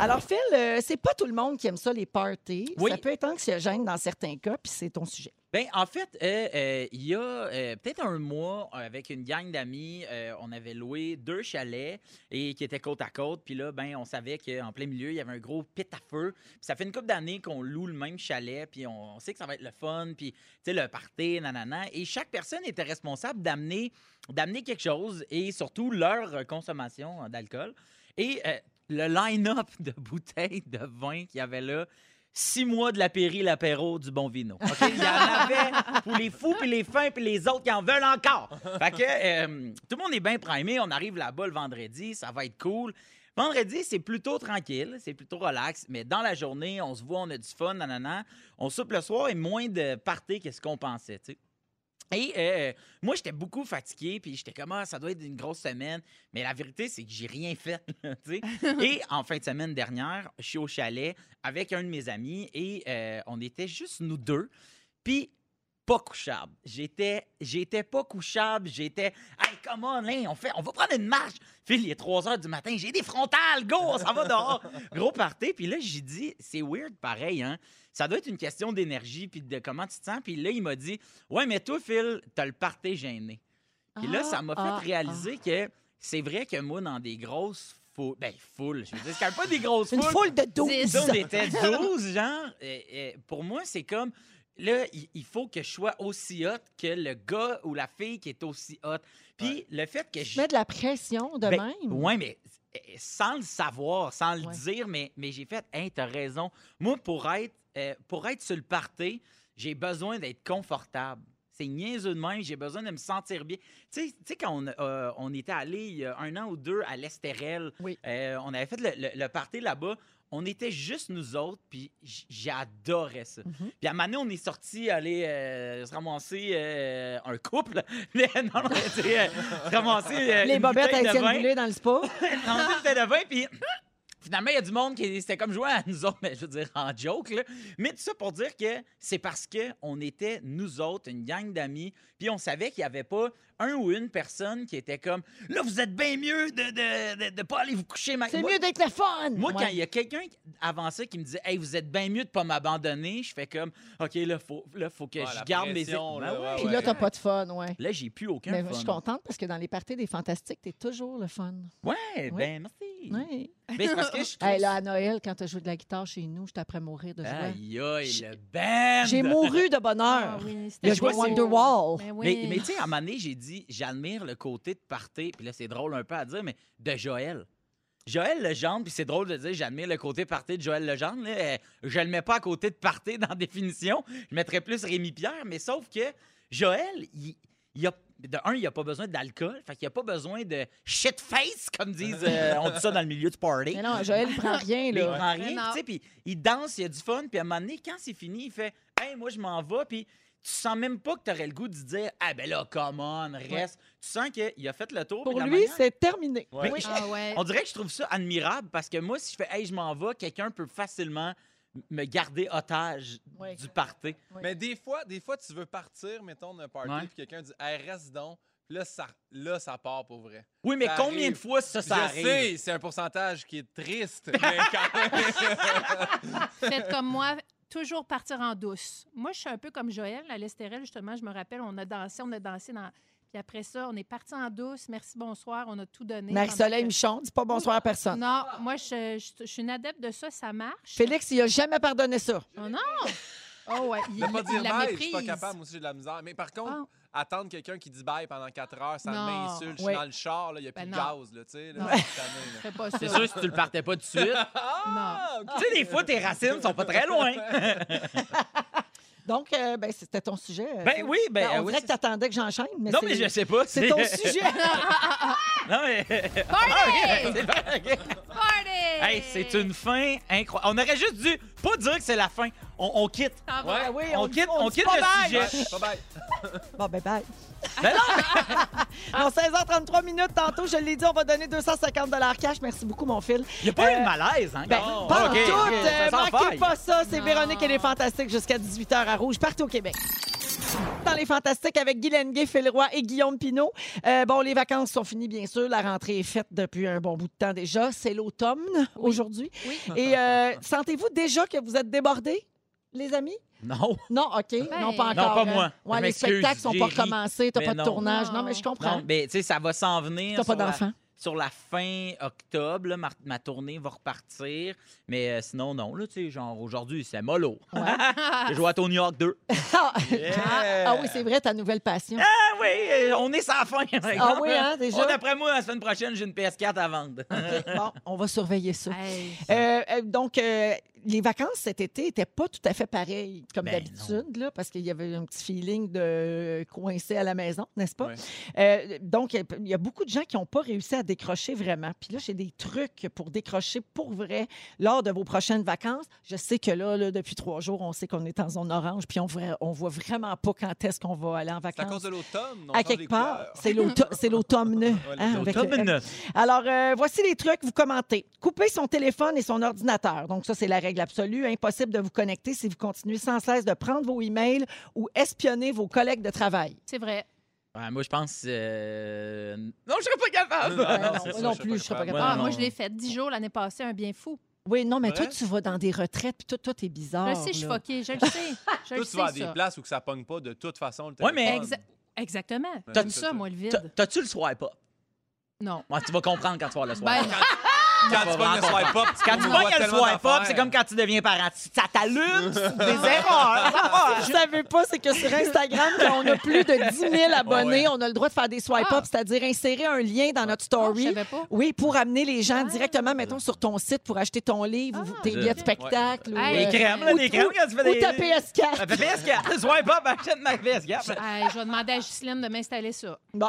Alors, Phil, euh, c'est pas tout le monde qui aime ça, les parties. Oui. Ça peut être anxiogène dans certains cas, puis c'est ton sujet. Ben, en fait, euh, euh, il y a euh, peut-être un mois, avec une gang d'amis, on avait loué deux chalets et qui étaient côte à côte. Puis là, ben, on savait qu'en plein milieu, il y avait un gros pit à feu. Puis ça fait une couple d'années qu'on loue le même chalet. Puis on, sait que ça va être le fun. Puis, tu sais, le party, nanana. Et chaque personne était responsable d'amener d'amener quelque chose et surtout leur consommation d'alcool. Et le line-up de bouteilles de vin qu'il y avait là, six mois de l'apéri, l'apéro, du bon vino. OK? Il y en avait pour les fous, puis les fins, puis les autres qui en veulent encore. Fait que euh, tout le monde est bien primé. On arrive là-bas le vendredi, ça va être cool. Vendredi, c'est plutôt tranquille, c'est plutôt relax, mais dans la journée, on se voit, on a du fun, nanana. On soupe le soir et moins de party que ce qu'on pensait, tu sais. Et euh, moi, j'étais beaucoup fatigué, puis j'étais comme, ah, ça doit être une grosse semaine. Mais la vérité, c'est que j'ai rien fait. (laughs) (laughs) et en fin de semaine dernière, je suis au chalet avec un de mes amis et euh, on était juste nous deux. Puis pas couchable. J'étais, j'étais pas couchable. J'étais, hey, come on, hein, on, fait, on va prendre une marche. Phil, il est 3 heures du matin. J'ai des frontales, go, on s'en va (laughs) dehors. Gros party. Puis là, j'ai dit, c'est weird pareil, hein. Ça doit être une question d'énergie puis de comment tu te sens. Puis là, il m'a dit, ouais, mais toi, Phil, t'as le party gêné. Puis là, ça m'a fait ah, réaliser que c'est vrai que moi, dans des grosses foules, ben, foules, je veux dire, c'est quand même pas des (laughs) grosses Une foules. foule de 12. Dix. Ça, on était (laughs) 12, genre. Pour moi, c'est comme. Là, il- faut que je sois aussi hot que le gars ou la fille qui est aussi hot. Puis le fait que Tu je. mets de la pression de Ben, même? Ouais, mais euh, sans le savoir, sans le Ouais. dire, mais, mais j'ai fait, hein, t'as raison. Moi, pour être, euh, pour être sur le party, j'ai besoin d'être confortable. C'est niaiseux de même, j'ai besoin de me sentir bien. Tu sais- tu sais, quand on, euh, on était allé il y a un an ou deux à l'Estérel, Oui. euh, on avait fait le, le- le party là-bas. On était juste nous autres, puis j'adorais ça. Mhm. Puis à un moment donné, on est sorti aller euh, se ramasser euh, un couple. (laughs) Mais non, non, tu sais, euh, se ramasser euh, Les bobettes de Étienne. Boulay dans le spa. (laughs) Non, une bouteille de vin, puis finalement, il y a du monde qui c'était comme jouer à nous autres, mais je veux dire en joke, là. Mais tout ça pour dire que c'est parce qu'on était nous autres, une gang d'amis, puis on savait qu'il n'y avait pas un ou une personne qui était comme là, vous êtes bien mieux de ne de, de pas aller vous coucher. ma- C'est mieux d'être le fun. moi, Ouais. quand il y a quelqu'un qui- avant ça qui me disait Hey, vous êtes bien mieux de pas m'abandonner, je fais comme OK, là, faut, là, faut que Ouais, je garde mes. pression, Ben là, ouais. ouais, Puis là, t'as pas de fun, ouais. Là, j'ai plus aucun Mais fun. je suis contente parce que dans les parties des Fantastiques, t'es toujours le fun. Ouais, ben merci. Ouais. Mais c'est parce que je (laughs) trouve Hey, là, à Noël, quand t'as joué de la guitare chez nous, j'étais après mourir de joie. Aïe, aïe, le band! J'ai mouru de Ah bonheur. oui, Il a c'était joué. Wonderwall. Mais oui. Mais, mais tu sais, à un moment donné, j'ai dit, j'admire le côté de party, puis là, c'est drôle un peu à dire, mais de Joël. Joël Legendre, puis c'est drôle de dire, j'admire le côté party de Joël Legendre. Là, euh, je le mets pas à côté de party dans la définition. Je mettrais plus Rémi Pierre, mais sauf que Joël, il, il a, de un, il a pas besoin d'alcool, fait qu'il a pas besoin de shit face, comme disent, euh, on dit ça dans le milieu du party. Mais non, Joël, il prend rien, Mais il là. prend rien, tu sais, puis il danse, il y a du fun, puis à un moment donné, quand c'est fini, il fait Hey, moi, je m'en vais, puis tu sens même pas que tu aurais le goût de dire Ah, ben là, come on, reste. Tu sens qu'il a fait le tour. Pour la lui, manière- c'est terminé. Ouais. Ah ouais. (laughs) On dirait que je trouve ça admirable parce que moi, si je fais Hey, je m'en vais, quelqu'un peut facilement me garder otage Ouais. du party. Mais des fois, des fois, tu veux partir, mettons, d'un party, Ouais. puis quelqu'un dit hey, reste donc. Puis là ça, là, ça part pour vrai. Oui, mais Ça combien arrive. de fois ça, ça je arrive? sais, c'est un pourcentage qui est triste, (laughs) mais quand même. Faites comme moi, toujours partir en douce. Moi, je suis un peu comme Joël. À l'Estérel, justement, je me rappelle, on a dansé, on a dansé dans. Puis après ça, on est parti en douce. Merci, bonsoir. On a tout donné. Marie-Soleil que- Michon, dis pas bonsoir à personne. Non, moi, je, je- je suis une adepte de ça. Ça marche. Félix, il a jamais pardonné ça. Oh non! Oh ouais, il, Ne pas il dire la bye, je suis pas capable, moi aussi j'ai de la misère. Mais par contre, Ah. attendre quelqu'un qui dit bye pendant 4 heures, ça Non. m'insulte. Je suis dans le char, il n'y a plus Ben de non. gaz, là, tu sais. là, Non. là. C'est sûr, si tu le partais pas tout de suite. Ah, ok. tu sais, des fois, tes racines sont pas très loin. (laughs) Donc, euh, ben, c'était ton sujet. euh, Ben oui, ben, on oui, dirait que t'attendais que j'enchaîne, mais non, mais je sais pas. c'est ton sujet. (laughs) Non, mais. Party! (laughs) Ah. Party! Hey, c'est une fin incroyable. On aurait juste dû pas dire que c'est la fin. On, on quitte. Va. Ouais. Ah oui, On dit- quitte, on dit quitte pas le bye. sujet. Ouais, bye-bye. Bon, ben bye. (laughs) Ben non, (laughs) Non, 16h33 minutes tantôt, je l'ai dit, on va donner 250 cash. Merci beaucoup, mon fil. il n'y a pas eu Euh, de malaise, hein? Ben, Non. pas en Ok, tout. ok, euh, ça manquez faille. pas ça. C'est. Véronique et les Fantastiques jusqu'à 18h à Rouge, partout au Québec. Dans les Fantastiques avec Guy Lenguet, Phil Roy et Guillaume Pinault. Euh, bon, les vacances sont finies, bien sûr. La rentrée est faite depuis un bon bout de temps déjà. C'est l'automne aujourd'hui. Oui. Et euh, sentez-vous déjà que vous êtes débordés, les amis? Non. Non, OK. Ben, non, pas Non, encore. pas hein. moi. Ouais, Je les spectacles sont pas recommencés. T'as pas de non. tournage. Non, Non. mais je comprends. Non, mais tu sais, ça va s'en venir. T'as pas sur la- d'enfant? Sur la fin octobre, là, ma, ma tournée va repartir. Mais euh, sinon, non. Là, tu sais, genre, aujourd'hui, c'est mollo. J'ai (laughs) joué à Tony Hawk 2. (laughs) Ah, Yeah. ah oui, c'est vrai, ta nouvelle passion. Ah oui, euh, on est sans fin. Ah oui, hein, déjà? Oh, D'après moi, la semaine prochaine, j'ai une PS4 à vendre. Bon, on va surveiller ça. Hey. Euh, euh, donc, euh, les vacances cet été n'étaient pas tout à fait pareilles comme Ben d'habitude, là, parce qu'il y avait un petit feeling de coincé à la maison, n'est-ce pas? Ouais. Euh, donc, il y a beaucoup de gens qui n'ont pas réussi à décrocher vraiment. Puis là, j'ai des trucs pour décrocher pour vrai lors de vos prochaines vacances. Je sais que là, là, depuis trois jours, on sait qu'on est en zone orange, puis on voit, on voit vraiment pas quand est-ce qu'on va aller en C'est à vacances. cause de l'automne. À quelque part, c'est l'auto- (laughs) c'est l'automne. hein. M. Alors, euh, voici les trucs, vous commentez. Couper son téléphone et son ordinateur. Donc, ça, c'est la règle absolue. Impossible de vous connecter si vous continuez sans cesse de prendre vos emails ou espionner vos collègues de travail. C'est vrai. Ouais, moi, je pense. euh, Non, je serais pas capable. Non, Ouais, non, c'est moi ça, non je plus, pas je serais pas capable. Ah, non. moi, je l'ai fait 10 jours l'année passée, un bien fou. Oui, non, mais toi, tu vas dans des retraites, puis toi, toi, t'es bizarre. je sais, je suis là. foquée, je le sais. Je Toi, le tu vas à sais, des ça. places où que ça pogne pas de toute façon. Le Ouais, mais- téléphone. Exa- Exactement. T'as- J'aime ça, moi, le T'as- vide. T'as-tu le swipe up? Non. Ouais, tu vas comprendre quand tu vas le swipe Ben, up. Quand tu pognes le swipe up, Quand tu vois vois qu'il y a le swipe up, c'est comme quand tu deviens parent. Ça t'allume c'est des (laughs) erreurs. (laughs) Je savais pas, c'est que sur Instagram, quand on a plus de 10 000 abonnés, on a le droit de faire des swipe-up, Ah. c'est-à-dire insérer un lien dans notre Oh, je story. savais pas. Oui, pour amener les gens Ah. directement, mettons, sur ton site pour acheter ton livre ou Ah, tes billets de spectacle. ou, euh, Des crèmes, là, ou- des crèmes quand tu fais ou des. ta PS4. Ah, PS4. Swipe up, achète ma PS4. Hey, je vais demander à Ghislaine de m'installer ça. Bon.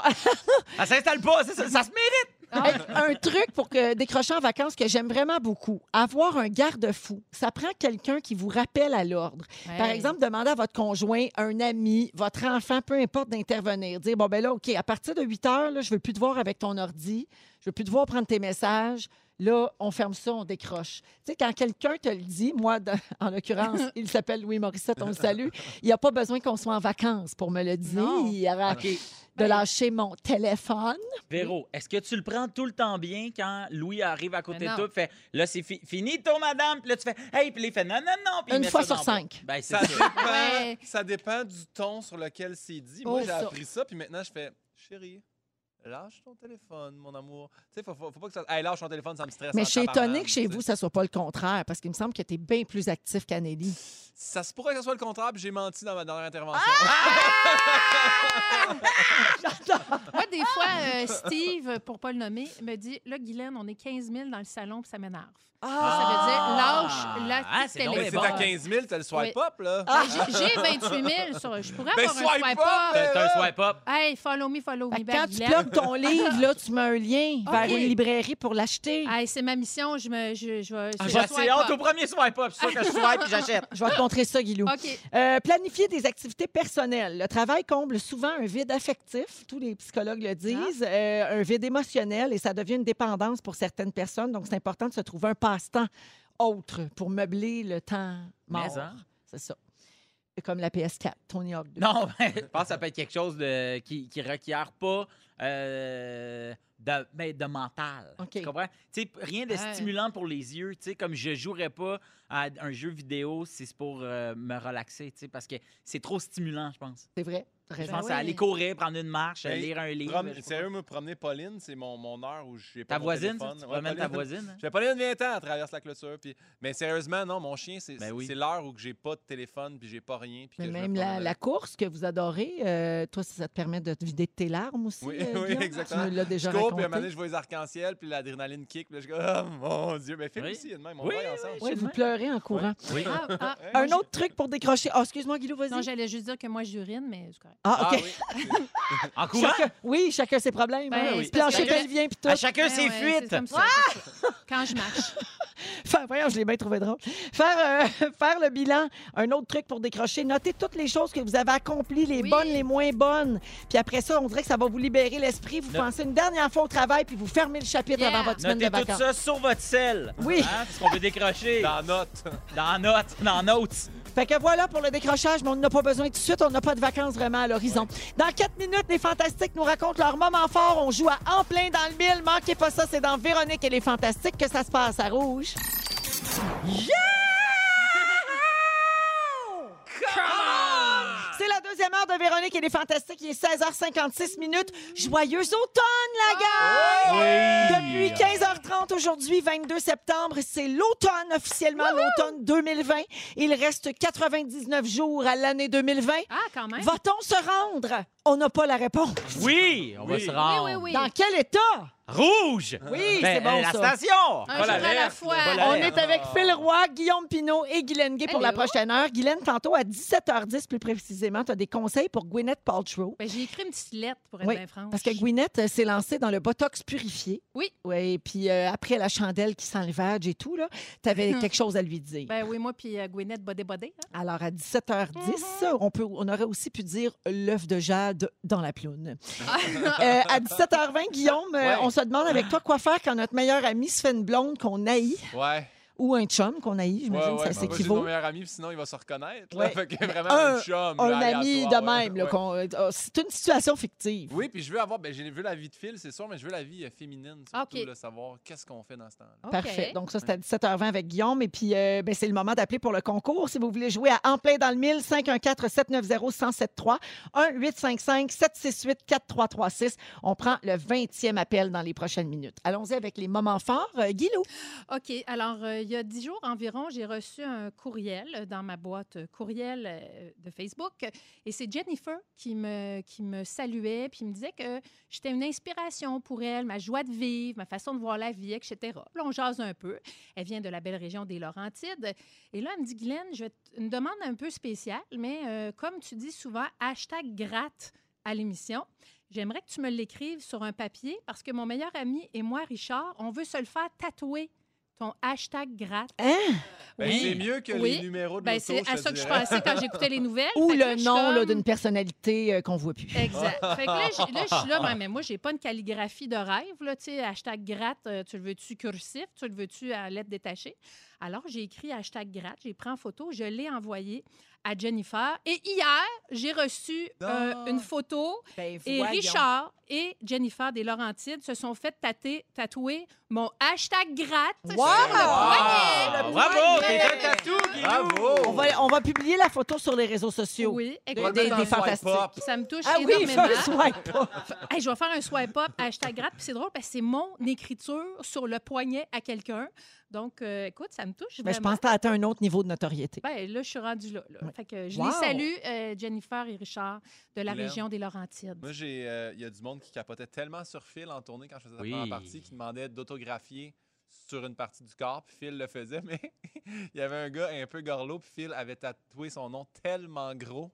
Ça s'installe pas, ça se mérite. Un truc pour que décrocher en vacances que j'aime vraiment beaucoup, avoir un garde-fou. Ça prend quelqu'un qui vous rappelle à l'ordre. Par exemple, demandez à votre conjoint, un ami, votre enfant, peu importe, d'intervenir. Dire, bon, ben là, OK, à partir de 8 heures, là, je veux plus te voir avec ton ordi, je veux plus te voir prendre tes messages. Là, on ferme ça, on décroche. Tu sais, quand quelqu'un te le dit, moi, (laughs) en l'occurrence, il s'appelle Louis Morissette, on le salue, il n'y a pas besoin qu'on soit en vacances pour me le Non. dire, OK. de lâcher mon téléphone. Véro, est-ce que tu le prends tout le temps bien quand Louis arrive à côté de non. toi et fait là, c'est fi- fini, ton madame? Puis là, tu fais hey, puis là, il fait non, non, non. Puis il Une fois sur cinq. Ben, Ça dépend, Ouais. ça dépend du ton sur lequel c'est dit. Oh, Moi, j'ai ça. appris ça, puis maintenant, je fais Chérie, lâche ton téléphone, mon amour. Tu sais, faut, faut, faut pas que ça. Hey, lâche ton téléphone, ça me stresse. Mais je suis étonnée que chez vous, ça soit pas le contraire, parce qu'il me semble que tu es bien plus actif qu'Anélie. Ça se pourrait que ce soit le contraire, puis j'ai menti dans ma dernière intervention. Moi, des fois, euh, Steve, pour pas le nommer, me dit Là, Guylaine, on est 15 000 dans le salon, puis ça m'énerve. Ça veut dire lâche la Ah, petite c'est Mais c'est à 15 000, t'as le swipe up, là. Ah! J'ai- J'ai 28 000 sur. Je pourrais Ben, avoir un swipe swipe up, up. T'as t'as un swipe up. Hey, follow me, follow me. Fait que back, quand tu Guylaine. plugues ton livre, là, tu mets un lien (laughs) vers une librairie pour l'acheter. Hey, c'est ma mission. Je me. Je, je vais. Ah, je J'ai vais assez swipe hâte up. au premier swipe up. C'est sûr que je swipe et j'achète. Je vais te montrer ça, Guilou. OK. Euh, planifier des activités personnelles. Le travail comble souvent un vide affectif, tous les psychologues le disent, euh, un vide émotionnel et ça devient une dépendance pour certaines personnes. Donc, c'est important de se trouver un passe-temps autre pour meubler le temps Mais mort. ça. C'est ça. Comme la PS4, Tony Hawk 2. Non, ben, je pense que ça peut être quelque chose de, qui ne requiert pas euh, de, ben, de mental. Tu comprends? Rien de Ouais. stimulant pour les yeux. Comme je jouerais pas à un jeu vidéo si c'est pour euh, me relaxer, parce que c'est trop stimulant, je pense. C'est vrai. T'as Je pense oui. à aller courir, prendre une marche, Hey, lire un livre. Prom- je Sérieux, me promener Pauline, c'est mon, mon heure où j'ai Ta pas mon voisine, téléphone. tu Ouais, ta voisine? hein? Je fais Pauline, viens-t'en, elle traverse la clôture. Puis... Mais sérieusement, non, mon chien, c'est Ben oui. c'est l'heure où j'ai pas de téléphone, puis j'ai pas rien. Puis Mais que je même la, course que vous adorez, euh, toi, ça te permet de te vider de tes larmes aussi. Oui, euh, (laughs) oui, exactement. Tu l'as Je déjà cours, puis à un moment donné, je vois les arcs-en-ciel, puis l'adrénaline kick. Puis là, je dis, oh mon Dieu, mais Phil Oui. aussi, il est de même, on Oui, va ensemble. Oui, vous pleurez en courant. Oui. Ah, ah. Un autre truc pour décrocher. Ah, excuse-moi, Guilou, vas-y. Non, j'allais juste dire que moi, j'urine, mais c'est correct. Ah, Ah OK. oui. (laughs) En courant? Chacun- oui, chacun ses problèmes. Ben, hein. oui. Plancher Chacun- pelvien puis tout. À chacun Ouais, ses ouais, fuites. Quand je marche. (laughs) Faire, voyons, je l'ai bien trouvé drôle. Faire, euh, (laughs) faire le bilan, un autre truc pour décrocher. Notez toutes les choses que vous avez accomplies, les Oui. bonnes, les moins bonnes. Puis après ça, on dirait que ça va vous libérer l'esprit. Vous No- pensez une dernière fois au travail, puis vous fermez le chapitre Yeah. avant votre semaine Notez de tout vacances. ça sur votre sel. Oui. Hein, parce qu'on veut décrocher. Dans note. Dans Notes, dans Notes. Fait que voilà pour le décrochage, mais on n'a pas besoin tout de suite. On n'a pas de vacances vraiment à l'horizon. Dans quatre minutes, les Fantastiques nous racontent leur moment fort. On joue à En plein dans le mille. Manquez pas ça, c'est dans Véronique et les Fantastiques que ça se passe à Rouge. C'est la deuxième heure de Véronique et les Fantastiques. Il est 16h56 minutes. Joyeux automne, la gang! Depuis 15h30 aujourd'hui, 22 septembre, c'est l'automne officiellement, l'automne 2020. Il reste 99 jours à l'année 2020. Ah, quand même. Va-t-on se rendre? On n'a pas la réponse. Oui, on va Oui. se Oui, rendre. oui, oui. Dans quel état? Rouge! Oui, Ben, c'est bon, euh, La ça. station! Un Pas jour à la l'alerte, fois. Pas On l'alerte. est avec Ah. Phil Roy, Guillaume Pinot et Guylaine Gay pour la Hello. prochaine heure. Guylaine, tantôt à 17h10 plus précisément, tu as des conseils pour Gwyneth Paltrow. Ben, j'ai écrit une petite lettre pour être Oui, bien franche. Parce que Gwyneth euh, s'est lancée dans le botox purifié. Oui. Oui, puis euh, après la chandelle qui sent le vag et tout, tu avais quelque chose à lui dire. Ben oui, moi puis euh, Gwyneth Bodé Bodé. hein. Alors, à 17h10, on, peut, on aurait aussi pu dire l'œuf de jade dans la ploune. Euh, à 17h20, Guillaume, euh, Ouais. on se demande avec toi quoi faire quand notre meilleur ami se fait une blonde qu'on haït Ouais. Ou un chum qu'on haït, j'imagine, ouais, ouais. ça Moi, s'équivaut. meilleur ami, puis sinon, il va se reconnaître. Ouais. Là. Fait que vraiment, Un- un, chum. Un là, ami de même. euh, c'est une situation fictive. Oui, puis je veux avoir, ben j'ai vu la vie de Phil, c'est sûr, mais je veux la vie euh, féminine, surtout, OK. là, savoir qu'est-ce qu'on fait dans ce temps-là. OK. Parfait. Donc, ça, c'est à 17h20 avec Guillaume. Et puis, euh, ben, c'est le moment d'appeler pour le concours. Si vous voulez jouer à En plein dans le mille, 514-790-1073, 1-855-768-4336. On prend le 20e appel dans les prochaines minutes. Allons-y avec les moments forts. Euh, Guilou. OK. Alors, euh, il y a dix jours environ, j'ai reçu un courriel dans ma boîte courriel euh, de Facebook. Et c'est Jennifer qui me, qui me saluait, puis me disait que j'étais une inspiration pour elle, ma joie de vivre, ma façon de voir la vie, etc. Là, on jase un peu. Elle vient de la belle région des Laurentides. Et là, elle me dit, Guylaine, je une demande un peu spéciale, mais euh, comme tu dis souvent, hashtag gratte à l'émission. J'aimerais que tu me l'écrives sur un papier parce que mon meilleur ami et moi, Richard, on veut se le faire tatouer, ton hashtag gratte. Hein? Ben, Oui. C'est mieux que Oui. les numéros de Ben, l'auto, c'est à ça que je pensais quand j'écoutais les nouvelles. Ou Fait que là, le nom comme- d'une personnalité euh, qu'on voit plus. Exact. Fait que là, je, suis là, mais moi, j'ai pas une calligraphie de rêve. Là, hashtag gratte, euh, tu le veux-tu cursif, tu le veux-tu à lettre détachée? Alors, j'ai écrit hashtag gratte, j'ai pris en photo, je l'ai envoyé à Jennifer. Et hier, j'ai reçu euh, Non. une photo Ben, et. Richard et Jennifer des Laurentides se sont fait tâter- tatouer mon hashtag gratte Wow! sur le poignet. Ah, bravo! poignet. T'es un tatou, Guilou! Bravo! On va, on va publier la photo sur les réseaux sociaux. Oui, écoute, des- des fantastiques. up. ça me touche Ah oui, énormément. fais un swipe up. Hey, je vais faire un swipe up hashtag gratte. Puis c'est drôle parce que c'est mon écriture sur le poignet à quelqu'un. Donc, euh, écoute, ça me touche Ben, je pense que tu as atteint un autre niveau de notoriété. Ben, là, je suis rendue là. Fait que je Wow. les salue, euh, Jennifer et Richard, de la région des Laurentides. Moi, j'ai, euh, il y a du monde qui capotait tellement sur Phil en tournée quand je faisais la Oui. première partie, qui demandait d'autographier sur une partie du corps, puis Phil le faisait, (laughs) mais il y avait un gars un peu gorlot, puis Phil avait tatoué son nom tellement gros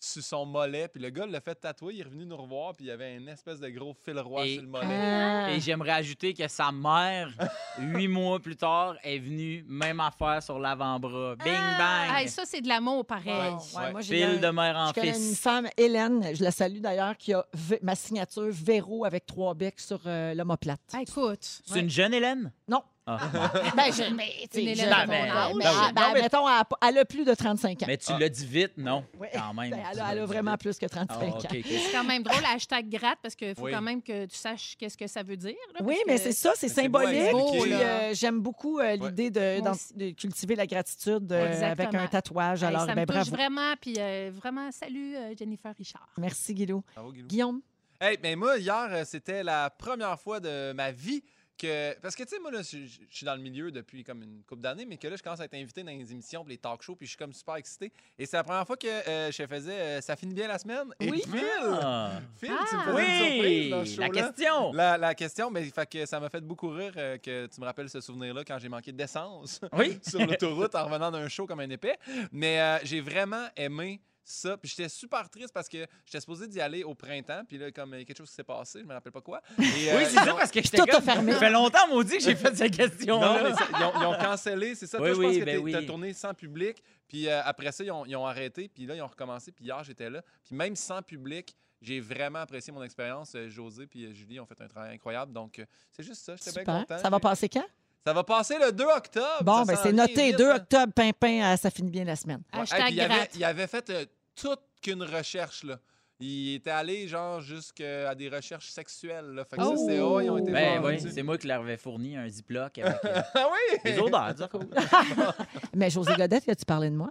sur son mollet, puis le gars l'a fait tatouer, il est revenu nous revoir, puis il y avait une espèce de gros fil roi Et- sur le mollet. Ah. Et j'aimerais ajouter que sa mère, (laughs) huit mois plus tard, est venue, même affaire sur l'avant-bras. Bing bang! Hey, ça, c'est de l'amour pareil. Ouais, moi, de mère en Je connais une fils. femme, Hélène, je la salue d'ailleurs, qui a V- ma signature Véro avec trois becs sur euh, l'omoplate. Ah, écoute, C'est une jeune Hélène? Non. Ah. (laughs) Ben, je, mais, tu sais, je- ben, ben, ben, Ben ben, mettons, elle, a- elle a plus de 35 ans. Mais tu Ah. l'as dit vite, non? Ouais. Quand même. Ben, elle, a, elle vraiment vite. plus que 35 Ah, ans. ok, c'est quand même drôle, hashtag gratte, parce qu'il faut Oui. quand même que tu saches qu'est-ce que ça veut dire. là, Oui, parce mais que- c'est ça, c'est Mais c'est beau à symbolique. expliquer, Puis, là. euh, J'aime beaucoup euh, l'idée de, Moi d'en- aussi. de cultiver la gratitude euh, avec un tatouage. Hey, Alors, ça ben, me touche bravo. vraiment. Puis euh, vraiment, salut euh, Jennifer Richard. Merci. Bravo, Guilou. Guillaume? Hey, mais moi, hier, euh, c'était la première fois de ma vie que. Parce que, tu sais, moi, là, je suis dans le milieu depuis comme une couple d'années, mais que là, je commence à être invité dans les émissions, puis les talk shows, puis je suis comme super excité. Et c'est la première fois que euh, je faisais euh, Ça finit bien la semaine. Et Oui. Phil, Ah. Phil, tu me Ah. faisais une surprise dans ce La question! La, la question, mais fait que ça m'a fait beaucoup rire euh, que tu me rappelles ce souvenir-là quand j'ai manqué d'essence Oui? (laughs) sur l'autoroute en revenant d'un show comme un épais. Mais j'ai vraiment aimé ça. Puis j'étais super triste parce que j'étais supposé d'y aller au printemps. Puis là, comme il y a quelque chose qui s'est passé, je me rappelle pas quoi. Et, euh, Oui, c'est ça, ils ont- parce que j'étais Tout a comme... fermé. Ça fait longtemps, maudit, que j'ai fait cette Non, mais question-là. ça- ils, ont, ils ont cancellé, c'est ça. Oui, Toi, je pense oui, que ben t'es- oui. t'as tourné sans public. Puis euh, après ça, ils ont, ils ont arrêté. Puis là, ils ont recommencé. Puis hier, j'étais là. Puis même sans public, j'ai vraiment apprécié mon expérience. Euh, José puis euh, Julie ont fait un travail incroyable. Donc, euh, c'est juste ça. J'étais bien Super. content. Ça va J'ai- passer quand? Ça va passer le 2 octobre. Bon, Ça ben s'en c'est vient noté. vite, 2 là. octobre, Pimpin, ça finit bien la semaine. Ouais. Hashtag Hey, puis il, avait, gratte. il avait fait euh, toute qu'une recherche, là. Il était allé genre jusqu'à des recherches sexuelles. Là. Fait que ça, c'est oh, ils ont été Ben oui, c'est moi qui leur avais fourni un Ziploc avec euh, (laughs) Ah oui! odeurs. (laughs) Mais José Godette, as-tu parlé de moi?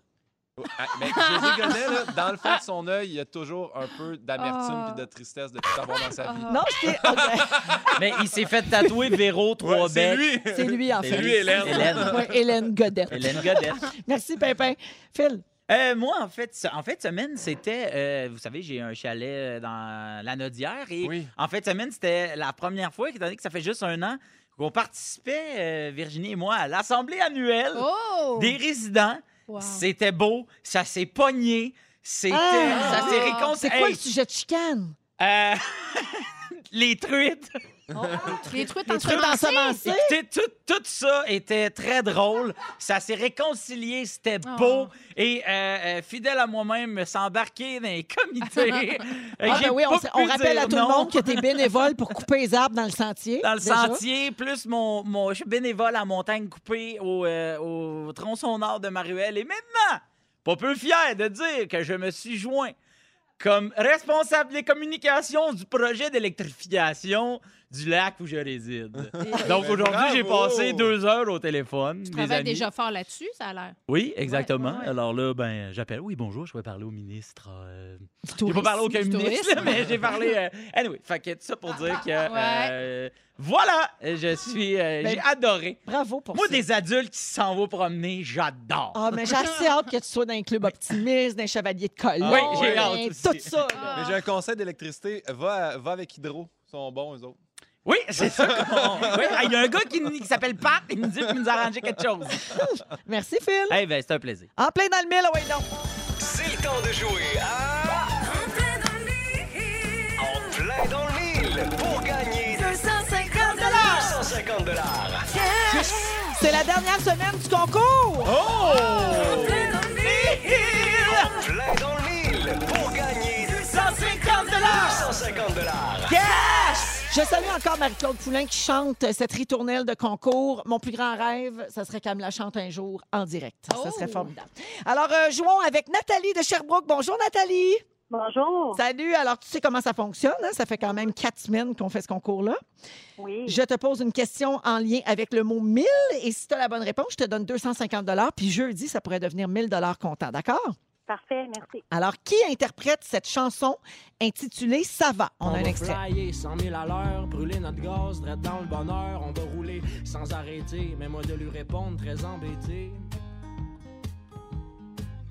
Ah, mais José Godet, là, dans le fond de son œil, il y a toujours un peu d'amertume Ah. et de tristesse de tout avoir dans sa vie. Non, je t'ai. OK. (laughs) Mais il s'est fait tatouer Véro, trois Ouais, c'est lui! C'est lui, en C'est fait. lui, Hélène. Hélène. Ouais, Hélène Godette. Hélène Godette. Merci, Pimpin. Phil, Euh, moi, en fait, en fait, semaine, c'était. euh, vous savez, j'ai un chalet euh, dans la Nodière. Et Oui. en fait, semaine, c'était la première fois, étant donné que ça fait juste un an, qu'on participait, euh, Virginie et moi, à l'assemblée annuelle Oh! des résidents. Wow. C'était beau, ça s'est pogné, c'était. Ah! ça s'est C'est réconcilié. quoi le sujet de chicane? Euh, (laughs) les truites. (laughs) Les truites Les trucs ensemencées. Écoutez, tout, tout ça était très drôle. Ça s'est réconcilié, c'était Oh. beau. Et euh, euh, fidèle à moi-même, s'embarquer dans les comités. (laughs) Euh, Ah, j'ai ben oui, on, pas s- on pu rappelle dire à tout non. le monde que tu es bénévole pour couper les arbres dans le sentier. Dans le déjà. sentier, plus mon, mon, je suis bénévole à Montagne Coupée au, euh, au tronçon nord de Maruel. Et maintenant, pas peu fier de dire que je me suis joint comme responsable des communications du projet d'électrification du lac où je réside. (laughs) Donc Ben, aujourd'hui, j'ai passé deux heures au téléphone. Tu travailles amis. déjà fort là-dessus, ça a l'air. Oui, exactement. Ouais, ouais, ouais. Alors là, ben, j'appelle. Oui, bonjour, je vais parler au ministre. euh, J'ai pas parlé aucun ministre, mais j'ai parlé. euh, Anyway, fait que tout ça pour dire que. euh, voilà, je suis. euh, Ben, j'ai adoré. Bravo pour Moi, ça. des adultes qui s'en vont promener, j'adore. Ah, mais j'ai assez hâte que tu sois dans un club optimiste, dans un chevalier de colon. Oui, j'ai hâte aussi. Tout ça. Ah. Mais j'ai un conseil d'électricité. Va, va avec Hydro. Ils sont bons, eux autres. Oui, c'est ça. qu'on- Oui, Il y a un gars qui, qui s'appelle Pat, il me dit qu'il nous a arrangé quelque chose. (laughs) Merci, Phil. Eh ben, c'est un plaisir. En plein dans le mille, oui, donc. C'est le temps de jouer à... En plein dans le mille pour gagner 250 250 C'est la dernière semaine du concours. Oh! En plein dans le mille pour gagner 250 250 Je salue encore Marie-Claude Poulain qui chante cette ritournelle de concours. Mon plus grand rêve, ça serait qu'elle me la chante un jour en direct. Ça serait Oh. formidable. Alors, euh, jouons avec Nathalie de Sherbrooke. Bonjour, Nathalie. Bonjour. Salut. Alors, tu sais comment ça fonctionne. hein? Ça fait quand même quatre semaines qu'on fait ce concours-là. Oui. Je te pose une question en lien avec le mot 1000 et si tu as la bonne réponse, je te donne 250 Puis jeudi, ça pourrait devenir 1000 comptant. D'accord? Parfait, merci. Alors, qui interprète cette chanson intitulée Ça va? On, a un va extrait. flyer 100 000 à l'heure, brûler notre gaz, dans le bonheur. On va rouler sans arrêter, mais moi de lui répondre très embêté.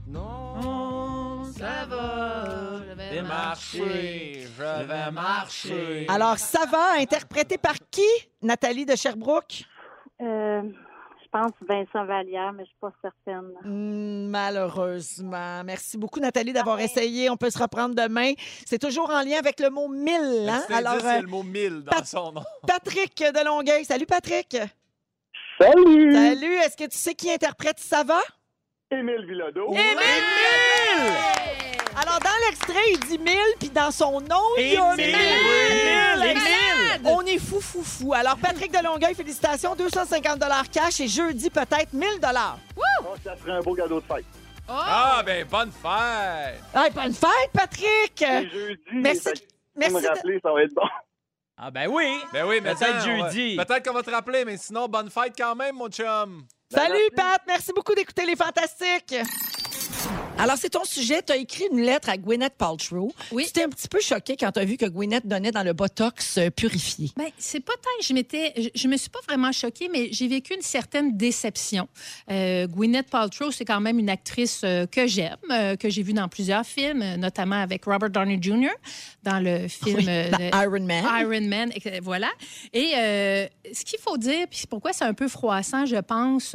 Non, Ça va, je vais Marcher, je vais marcher. Alors, Ça va, interprété par qui? Nathalie de Sherbrooke? Euh, pense Vincent Vallière, mais je suis pas certaine. Hmm, Malheureusement. Merci beaucoup, Nathalie, d'avoir essayé. On peut se reprendre demain. C'est toujours en lien avec le mot 1000. Hein? Petit indice, Alors, a euh, le mot 1000 dans Pat- son nom. (laughs) Patrick de Longueuil. Salut, Patrick. Salut! Salut. Est-ce que tu sais qui interprète Ça va? Émile Villado. Émile! Alors, dans l'extrait, il dit 1000, puis dans son nom, il y a Émile! 1000. Émile! Émile! On est fou, fou, fou. Alors, Patrick de Longueuil, félicitations. 250 cash et jeudi, peut-être 1000 Oh, ça serait un beau cadeau de fête. Ah, ben, bonne fête! Hey, bonne fête, Patrick! C'est jeudi. merci- merci me rappeler, ça va être bon. Ah, ben oui. Ben oui, mais Peut-être jeudi. Peut-être qu'on va te rappeler, mais sinon, bonne fête quand même, mon chum. Salut, Pat. Merci beaucoup d'écouter Les Fantastiques. Alors, c'est ton sujet. Tu as écrit une lettre à Gwyneth Paltrow. Oui. Tu étais un petit peu choqué quand tu as vu que Gwyneth donnait dans le Botox euh, purifié. Ben, c'est pas tant que je m'étais. Je, je me suis pas vraiment choquée, mais j'ai vécu une certaine déception. Euh, Gwyneth Paltrow, c'est quand même une actrice euh, que j'aime, euh, que j'ai vue dans plusieurs films, notamment avec Robert Downey Jr. dans le film Oui, dans de- Iron Man. Iron Man, et voilà. Et ce qu'il faut dire, puis c'est pourquoi c'est un peu froissant, je pense,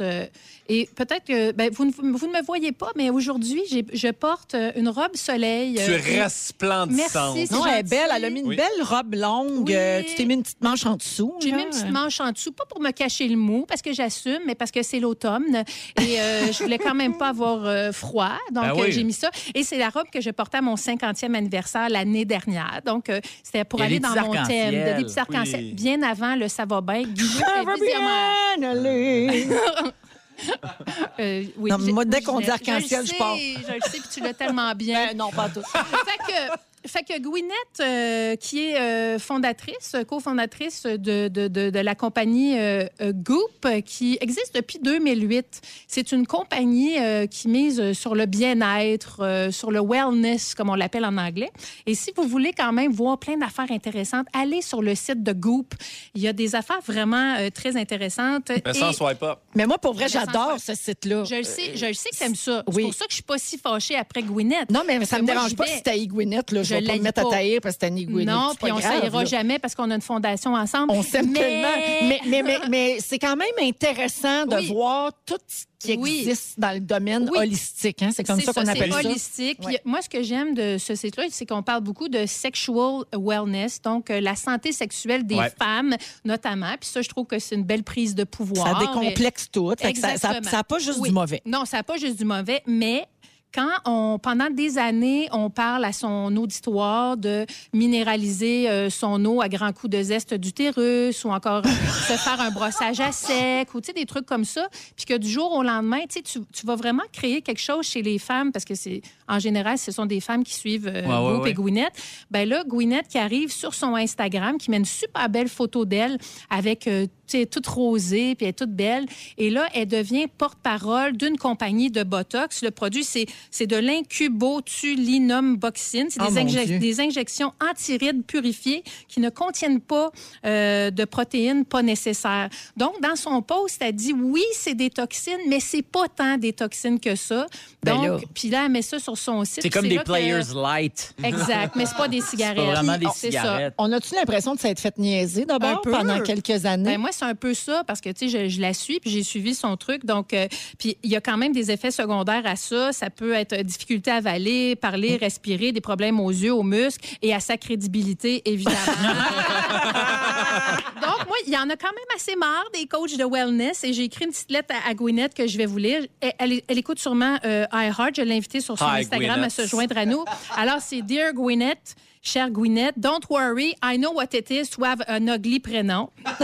et peut-être que ben, vous, ne, vous ne me voyez pas, mais aujourd'hui, je porte euh, une robe soleil. Tu euh, resplendissante. Merci, Non, elle est belle. Elle a mis une Oui. belle robe longue. Oui. Euh, tu t'es mis une petite manche en dessous. J'ai mis une petite manche en dessous, pas pour me cacher le mou, parce que j'assume, mais parce que c'est l'automne. Et euh, je voulais quand même pas avoir euh, froid. Donc, Ben oui. euh, j'ai mis ça. Et c'est la robe que je portais à mon 50e anniversaire l'année dernière. Donc, euh, c'était pour aller dans mon thème de des petits arcs-en-ciel. Oui. Bien avant le Ça va bien. (laughs) (laughs) Euh, oui, Non, moi, dès je qu'on dit arc-en-ciel, le je pars. Je le sais, puis tu l'as tellement (laughs) bien. Ben, non, pas tout. fait que fait que Gwyneth, euh, qui est euh, fondatrice, cofondatrice de, de, de, de la compagnie euh, Goop, qui existe depuis 2008. C'est une compagnie euh, qui mise sur le bien-être, euh, sur le wellness, comme on l'appelle en anglais. Et si vous voulez quand même voir plein d'affaires intéressantes, allez sur le site de Goop. Il y a des affaires vraiment euh, très intéressantes. Mais sans Et- swipe up. Mais moi, pour vrai, j'adore ce site-là. je le sais, je le sais que t'aimes ça. Oui. C'est pour ça que je suis pas si fâchée après Gwyneth. Non, mais ça me dérange pas si t'as Gwyneth. Là. Je, vais pas me mettre à tailler parce que t'as ni Gwyneth. Non, c'est pas puis on s'aillera jamais parce qu'on a une fondation ensemble. On s'aime Mais- tellement. Mais, mais, mais, mais c'est quand même intéressant de Oui. voir tout ce qui Oui. existe dans le domaine Oui. holistique. Hein? C'est comme ça, qu'on appelle ça. C'est holistique. Ouais. moi, ce que j'aime de ce site-là, c'est qu'on parle beaucoup de sexual wellness, donc euh, la santé sexuelle des Ouais. femmes, notamment. Puis ça, je trouve que c'est une belle prise de pouvoir. Ça décomplexe tout. Fait que Ça n'a pas juste Oui. du mauvais. Non, ça n'a pas juste du mauvais, mais quand on, pendant des années, on parle à son auditoire de minéraliser euh, son eau à grands coups de zeste d'utérus ou encore (laughs) se faire un brossage à sec ou des trucs comme ça, puis que du jour au lendemain, tu, tu, vas vraiment créer quelque chose chez les femmes parce que c'est en général, ce sont des femmes qui suivent euh, Ouais, ouais, Goop ouais. et Gwyneth. Ben là, Gwyneth qui arrive sur son Instagram, qui met une super belle photo d'elle avec, euh, tu sais, toute rosée, puis elle est toute belle. Et là, elle devient porte-parole d'une compagnie de Botox. Le produit, c'est, c'est de l'incubotulinum boxine. C'est Oh, des, Dieu. des injections antirides purifiées qui ne contiennent pas euh, de protéines pas nécessaires. Donc, dans son post, elle dit oui, c'est des toxines, mais c'est pas tant des toxines que ça. Ben là. Donc, puis là, elle met ça sur son site. C'est comme des que- players light. Exact, mais c'est pas des cigarettes. pas vraiment des C'est ça. cigarettes. On a-tu l'impression de s'être fait niaiser d'abord peu. pendant quelques années? Ben, moi, c'est un peu ça parce que tu sais, je, je la suis puis j'ai suivi son truc. Donc, euh, puis il y a quand même des effets secondaires à ça. Ça peut être euh, difficulté à avaler, parler, respirer, des problèmes aux yeux, aux muscles et à sa crédibilité, évidemment. (laughs) Donc, moi, il y en a quand même assez marre des coachs de wellness et j'ai écrit une petite lettre à, à Gwyneth que je vais vous lire. Elle, elle- elle écoute sûrement euh, iHeart. Je l'ai invitée sur son Hi, Instagram Gwyneth. à se joindre à nous. Alors, c'est Dear Gwyneth, chère Gwyneth, don't worry, I know what it is to have an ugly prénom. (laughs)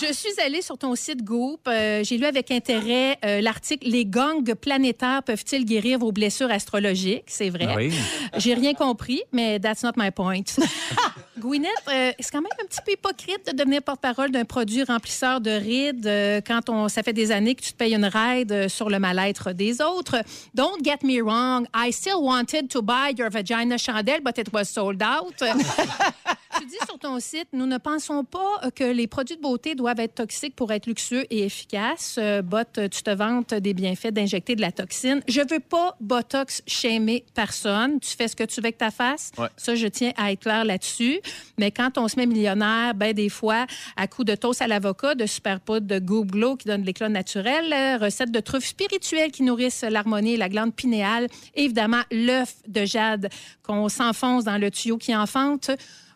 Je suis allée sur ton site Goop. Euh, J'ai lu avec intérêt euh, l'article Les gangs planétaires peuvent-ils guérir vos blessures astrologiques? C'est vrai. Oui. J'ai rien compris, mais that's not my point. (laughs) Gwyneth, euh, c'est quand même un petit peu hypocrite de devenir porte-parole d'un produit remplisseur de rides euh, quand on, ça fait des années que tu te payes une ride euh, sur le mal-être des autres. Don't get me wrong, I still wanted to buy your vagina chandelle, but it was sold out. (laughs) Tu dis sur ton site, nous ne pensons pas que les produits de beauté doivent être toxiques pour être luxueux et efficaces. Euh, Bot, tu te vantes des bienfaits d'injecter de la toxine. Je veux pas Botox shamer personne. Tu fais ce que tu veux avec ta face. Ouais. Ça, je tiens à être clair là-dessus. Mais quand on se met millionnaire, ben des fois, à coup de toast à l'avocat, de super poudre de Goop Glow qui donne de l'éclat naturel, euh, recettes de truffes spirituelles qui nourrissent l'harmonie et la glande pinéale, et évidemment, l'œuf de jade qu'on s'enfonce dans le tuyau qui enfante.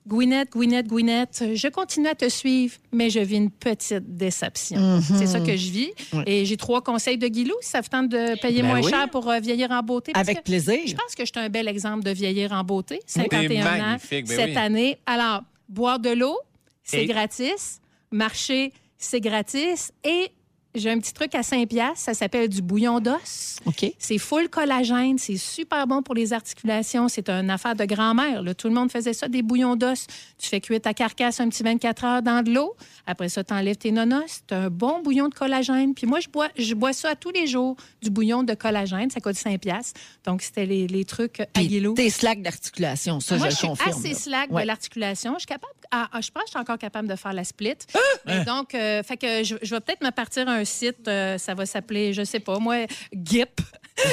Gwyneth, Gwyneth, Gwyneth, je continue à te suivre, mais je vis une petite déception. C'est ça que je vis. Et j'ai trois conseils de Guilou, ça vous tente de payer Ben moins oui. cher pour euh, vieillir en beauté? parce Avec que plaisir. Je pense que je suis un bel exemple de vieillir en beauté. T'es 51 ans magnifique, ben cette oui. année. Alors, boire de l'eau, c'est Et- gratis. Marcher, c'est gratis. Et j'ai un petit truc à 5 piastres, ça s'appelle du bouillon d'os. OK. C'est full collagène, c'est super bon pour les articulations. C'est une affaire de grand-mère. Tout le monde faisait ça, des bouillons d'os. Tu fais cuire ta carcasse un petit 24 heures dans de l'eau. Après ça, tu enlèves tes nonos. Tu un bon bouillon de collagène. Puis moi, je bois, je bois ça tous les jours, du bouillon de collagène. Ça coûte 5 piastres. Donc, c'était les, les trucs à Guilou. tes slacks d'articulation, ça, Moi, je je le suis confirme. assez là. slack Ouais. de l'articulation. Je suis capable. ah, ah, je pense que je suis encore capable de faire la split. Hein? Et donc, euh, fait que je, je vais peut-être me partir un site. euh, ça va s'appeler, je sais pas, moi, GIP. (laughs)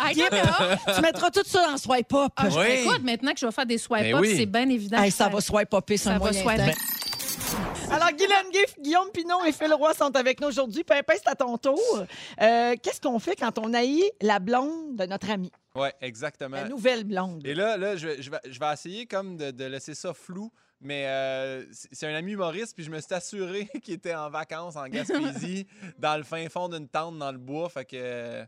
I don't know. Tu mettras tout ça dans Swipe Up. Ah, je- Oui. Écoute, maintenant que je vais faire des swipe Ben up, oui. c'est bien évident. Hey, que ça va swipe sur ça un va moyen swipe temps. up. Alors, Guylaine Giff, Guillaume Pinon et Phil Roy sont avec nous aujourd'hui. Pimpin, c'est à ton tour. Euh, Qu'est-ce qu'on fait quand on haït la blonde de notre ami? Ouais, exactement. La nouvelle blonde. Et là, là je, vais, je vais- je vais essayer comme de, de laisser ça flou, mais euh, c'est un ami humoriste, puis je me suis assuré (laughs) qu'il était en vacances en Gaspésie, (laughs) dans le fin fond d'une tente dans le bois. Fait que.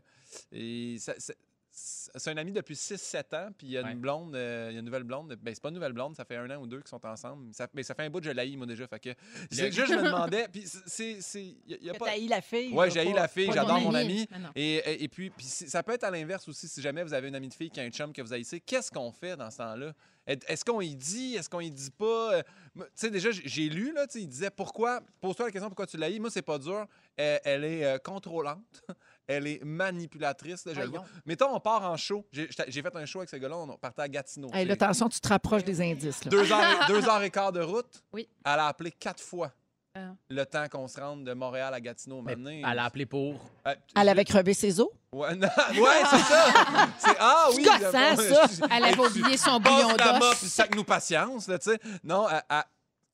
c'est un ami depuis 6-7 ans, puis il y a Ouais. une blonde, euh, il y a une nouvelle blonde. Ben, c'est pas une nouvelle blonde, ça fait un an ou deux qu'ils sont ensemble. Ça, mais ça fait un bout de je l'haïs, moi, déjà. Fait que, juste, je me (laughs) demandais, puis c'est. y a- y pas. la fille. Ouais, là, j'ai haï pas- la fille, j'adore mon ami. ami. Ah. Et, et, et puis, ça peut être à l'inverse aussi. Si jamais vous avez une amie de fille qui a un chum que vous haïssez, qu'est-ce qu'on fait dans ce temps-là? Est- Est-ce qu'on y dit? Est-ce qu'on y dit pas? Euh, Tu sais, déjà, j'ai- lu, là, tu sais, il disait pourquoi, pose-toi la question pourquoi tu l'haïs. Moi, c'est pas dur. Elle, elle est euh, contrôlante. (laughs) Elle est manipulatrice. Là, je le vois. Voyons. Mettons, on part en show. J'ai fait un show avec ce gars-là. On partait à Gatineau. Hey, C'est là, attention, tu te rapproches des indices. Là. deux, heures, et- deux heures et quart de route. Oui. Elle a appelé quatre fois Ah. le temps qu'on se rende de Montréal à Gatineau. Mais Maintenant, elle a appelé pour. Euh, Elle avait crevé ses os? Ouais, non, (laughs) ouais, c'est ça. C'est ah oui. gossant, je- ça. Elle avait oublié son bouillon d'os. puis sac nous patience, là, tu sais. Non, à- à-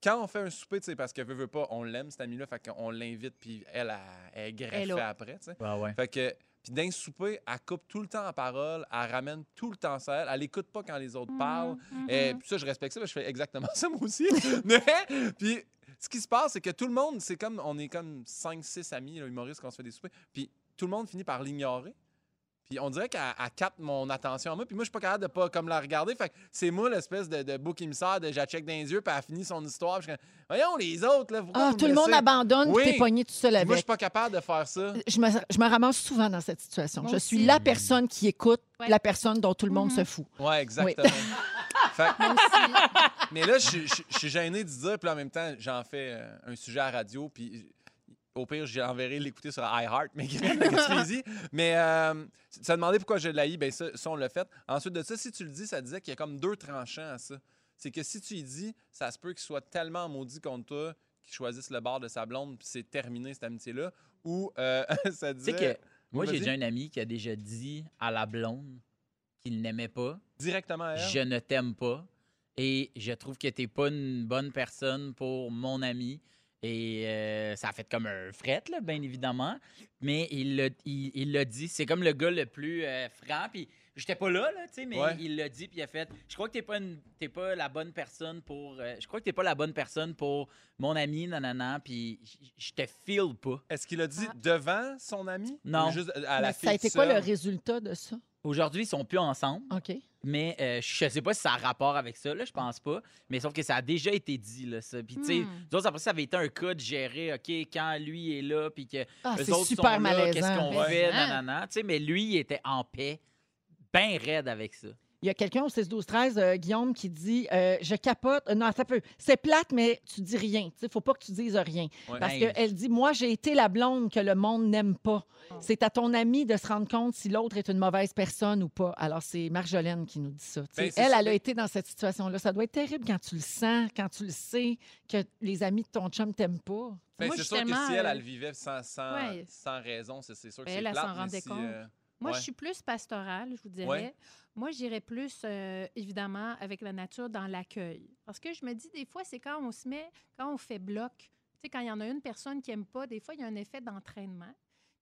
quand on fait un souper, tu sais, parce que veut, veut pas, on l'aime, cette amie-là, fait qu'on l'invite, puis elle, elle, elle est greffée après, tu sais. Ouais, ouais. Fait que, puis d'un souper, elle coupe tout le temps la parole, elle ramène tout le temps ça, elle, elle écoute pas quand les autres parlent. Mhm. Et puis ça, je respecte ça, parce que je fais exactement (laughs) ça, moi aussi. (laughs) Mais, puis ce qui se passe, c'est que tout le monde, c'est comme, on est comme 5-6 amis, là, humoristes, quand on se fait des soupers, puis tout le monde finit par l'ignorer. Puis on dirait qu'elle elle capte mon attention à moi. Puis moi, je suis pas capable de pas comme la regarder. Fait que c'est moi l'espèce de, de bouc émissaire de j'achèque dans les yeux, puis elle finit son histoire. Puis je suis comme, voyons les autres, là. pourquoi Ah, tout le monde abandonne, Oui. puis t'es pogné tout seul Puis Moi, je avec. suis pas capable de faire ça. Je me, je me ramasse souvent dans cette situation. Moi je suis la personne qui écoute Ouais. la personne dont tout le monde Mhm. se fout. Ouais, exactement. (laughs) Fait que- mais là, je, je- je suis gêné de dire, puis en même temps, j'en fais euh, un sujet à la radio, puis au pire, j'enverrai l'écouter sur iHeart, mais. (laughs) Mais euh, ça demandait pourquoi je l'haïs, bien ça, ça, on l'a fait. Ensuite de ça, si tu le dis, ça disait qu'il y a comme deux tranchants à ça. C'est que si tu y dis, ça se peut qu'il soit tellement maudit contre toi qu'il choisisse le bord de sa blonde, puis c'est terminé cette amitié-là. Ou euh, (laughs) ça disait... que moi, j'ai déjà un ami qui a déjà dit à la blonde qu'il n'aimait pas. Directement à elle? Je ne t'aime pas et je trouve que t'es pas une bonne personne pour mon ami. Et euh, ça a fait comme un fret, là, bien évidemment. Mais il l'a il, il l'a dit. C'est comme le gars le plus euh, franc. Puis j'étais pas là, là, tu sais, mais Ouais. il l'a dit. Puis il a fait Je crois que t'es pas, une- pas la bonne personne pour. euh, je crois que t'es pas la bonne personne pour mon ami, nanana. Puis j- je te feel pas. Est-ce qu'il a dit Ah. devant son ami? Non. Ou juste à la Mais fille ça a été quoi le résultat de ça? Aujourd'hui, ils sont plus ensemble. OK. Mais euh, je sais pas si ça a rapport avec ça, là, je pense pas. Mais sauf que ça a déjà été dit, là, ça. Puis, tu sais, Hmm. nous autres, après ça, avait été un cas de gérer, OK, quand lui est là, puis que Ah, eux autres super sont là, qu'est-ce qu'on Mais fait, hein? nanana. Tu sais, mais lui, il était en paix, bien raide avec ça. Il y a quelqu'un au 6-12-13, euh, Guillaume, qui dit euh, Je capote. euh, non, ça peut. C'est plate, mais tu dis rien. Il faut pas que tu dises rien. Ouais. Parce Ben, qu'elle dit Moi, j'ai été la blonde que le monde n'aime pas. Oh. C'est à ton ami de se rendre compte si l'autre est une mauvaise personne ou pas. Alors, c'est Marjolaine qui nous dit ça. Ben, elle, ça, elle a été dans cette situation-là. Ça doit être terrible quand tu le sens, quand tu le sais, que les amis de ton chum t'aiment pas. Ben, c'est sûr que si elle, elle vivait sans, sans, Ouais. sans raison, c'est sûr que Ben, c'est elle, elle plate. s'en rendait si, compte. Moi, Ouais. je suis plus pastorale, je vous dirais. Ouais. Moi, j'irais plus, euh, évidemment, avec la nature dans l'accueil. Parce que je me dis, des fois, c'est quand on se met, quand on fait bloc. Tu sais, quand il y en a une personne qui n'aime pas, des fois, il y a un effet d'entraînement.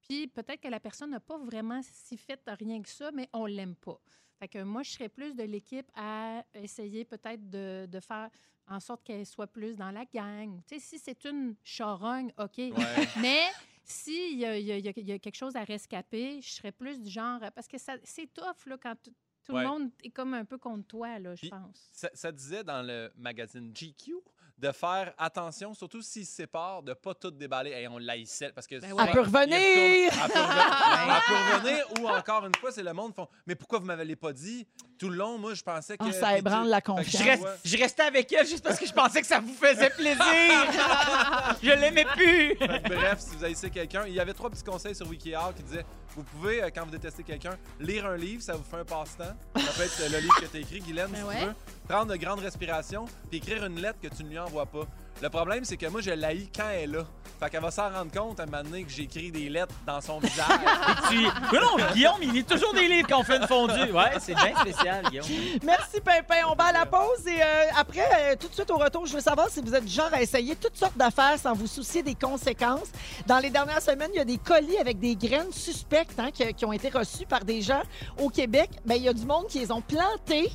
Puis peut-être que la personne n'a pas vraiment si fait rien que ça, mais on l'aime pas. Fait que moi, je serais plus de l'équipe à essayer peut-être de, de faire en sorte qu'elle soit plus dans la gang. Tu sais, si c'est une charogne, OK. Ouais. (laughs) Mais s'il y, y a- y y quelque chose à rescaper, je serais plus du genre. Parce que ça- c'est tough là, quand tout Ouais. le monde est comme un peu contre toi, là, je Puis, pense. Ça, ça disait dans le magazine GQ de faire attention, surtout s'ils se séparent, de pas tout déballer. Et on l'haïssait parce que. Ben souvent, ouais. Elle peut revenir! Elle peut revenir. (laughs) Elle peut revenir, ou encore une fois, c'est le monde qui font Mais pourquoi vous m'avez l'avez pas dit? Tout le long, moi, je pensais que. Ah, ça ébranle la confiance. Je, reste- Ouais. je restais avec elle juste parce que je pensais que ça vous faisait plaisir. (laughs) je l'aimais plus. Bref, si vous haïssez quelqu'un, il y avait trois petits conseils sur WikiHow qui disaient vous pouvez, euh, quand vous détestez quelqu'un, lire un livre, ça vous fait un passe-temps. Ça peut être le livre que tu as écrit, Guylaine, (laughs) Ben si ouais. tu veux. Prendre de grandes respirations, puis écrire une lettre que tu ne lui envoies pas. Le problème, c'est que moi, je l'haïs quand elle est là. Fait qu'elle va s'en rendre compte à un moment donné que j'écris des lettres dans son visage. (laughs) Et tu... Mais non, Guillaume, il lit toujours des livres quand on fait une fondue. Ouais, c'est bien spécial, Guillaume. Merci, Pimpin. On va à la pause et euh, après, euh, tout de suite au retour, je veux savoir si vous êtes du genre à essayer toutes sortes d'affaires sans vous soucier des conséquences. Dans les dernières semaines, il y a des colis avec des graines suspectes hein, qui, qui ont été reçues par des gens au Québec. Ben, il y a du monde qui les ont plantées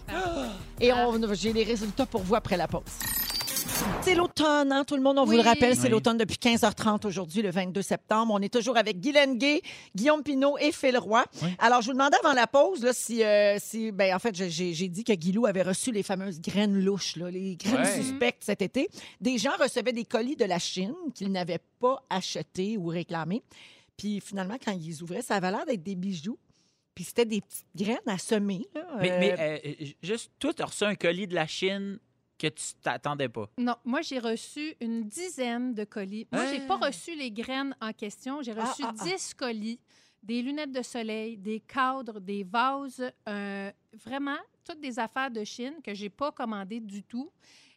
et on- j'ai les résultats pour vous après la pause. C'est l'automne, hein? tout le monde, on vous le rappelle, c'est Oui. l'automne depuis 15h30 aujourd'hui, le 22 septembre. On est toujours avec Guy Lenguet, Guillaume Pinot et Phil Roy. Oui. Alors, je vous demandais avant la pause là, si, euh, si ben, en fait, j'ai- j'ai j'ai dit que Guilou avait reçu les fameuses graines louches, là, les graines Ouais. suspectes cet été. Des gens recevaient des colis de la Chine qu'ils n'avaient pas achetés ou réclamés. Puis finalement, quand ils les ouvraient, ça avait l'air d'être des bijoux. Puis c'était des petites graines à semer. là, Mais, euh, mais euh, euh, juste, toi, tu as reçu un colis de la Chine que tu t'attendais pas? Non, moi, j'ai reçu une dizaine de colis. Moi, j'ai pas reçu les graines en question. J'ai Ah, reçu ah, ah. 10 colis, des lunettes de soleil, des cadres, des vases, euh, vraiment toutes des affaires de Chine que j'ai pas commandées du tout.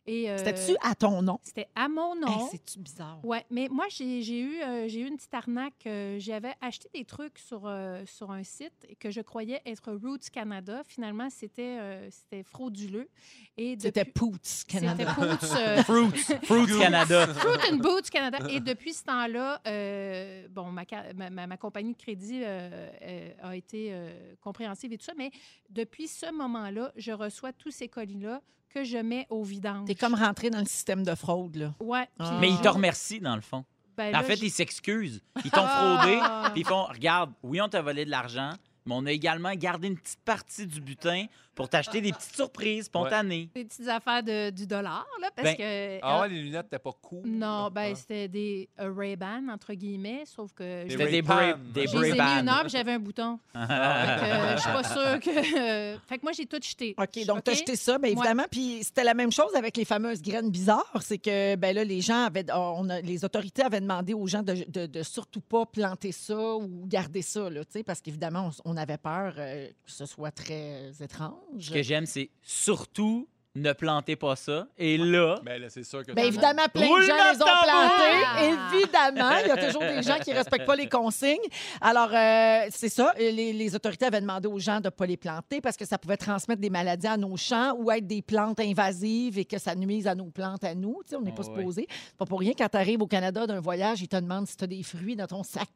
Et euh, C'était-tu à ton nom? C'était à mon nom. Hey, C'est-tu bizarre? Ouais, mais moi, j'ai eu, euh, j'ai eu une petite arnaque. euh, J'avais acheté des trucs sur, euh, sur un site que je croyais être Roots Canada. Finalement, c'était euh, c'était frauduleux. Et C'était depuis- Poots, C'était Canada. Poots, euh, (laughs) Fruits, Fruits Canada. Fruit and Boots Canada. Et depuis ce temps-là, euh, bon, ma, ma, ma- ma compagnie de crédit euh, euh, a été euh, compréhensive et tout ça, mais depuis ce moment-là, je reçois tous ces colis-là que je mets au vidange. T'es comme rentré dans le système de fraude, là. Ouais. Ah. Mais ils te remercient, dans le fond. ben En là, fait, je- ils s'excusent. Ils t'ont fraudé, Ah. puis ils font Regarde, oui, on t'a volé de l'argent, mais on a également gardé une petite partie du butin pour t'acheter des petites surprises spontanées. des petites affaires de, du dollar, là, parce Ben, que... Ah ouais, les lunettes, t'es pas cool. Non, ben Ah. c'était des euh, Ray-Ban, entre guillemets, sauf que... C'était des Ray-Ban. Des Brave une j'avais un bouton. (laughs) Fait que, euh, je suis pas sûre que... euh, (laughs) fait que moi, j'ai tout jeté. OK, donc tu as OK? jeté ça, bien évidemment. Puis c'était la même chose avec les fameuses graines bizarres. C'est que, ben là, les gens avaient. on a- les autorités avaient demandé aux gens de, de- de surtout pas planter ça ou garder ça, là, tu sais, parce qu'évidemment, on, on avait peur euh, que ce soit très étrange. Ce que j'aime, c'est surtout ne plantez pas ça. Et là, Ben là, c'est sûr que Bien tu- évidemment, plein de gens les ont plantés. Évidemment, il y a toujours des gens qui ne respectent pas les consignes. Alors, euh, c'est ça. Les, les autorités avaient demandé aux gens de ne pas les planter parce que ça pouvait transmettre des maladies à nos champs ou être des plantes invasives et que ça nuise à nos plantes à nous. Tu sais, on n'est pas Ah ouais. supposé. C'est Pas pour rien, quand tu arrives au Canada d'un voyage, ils te demandent si tu as des fruits dans ton sac.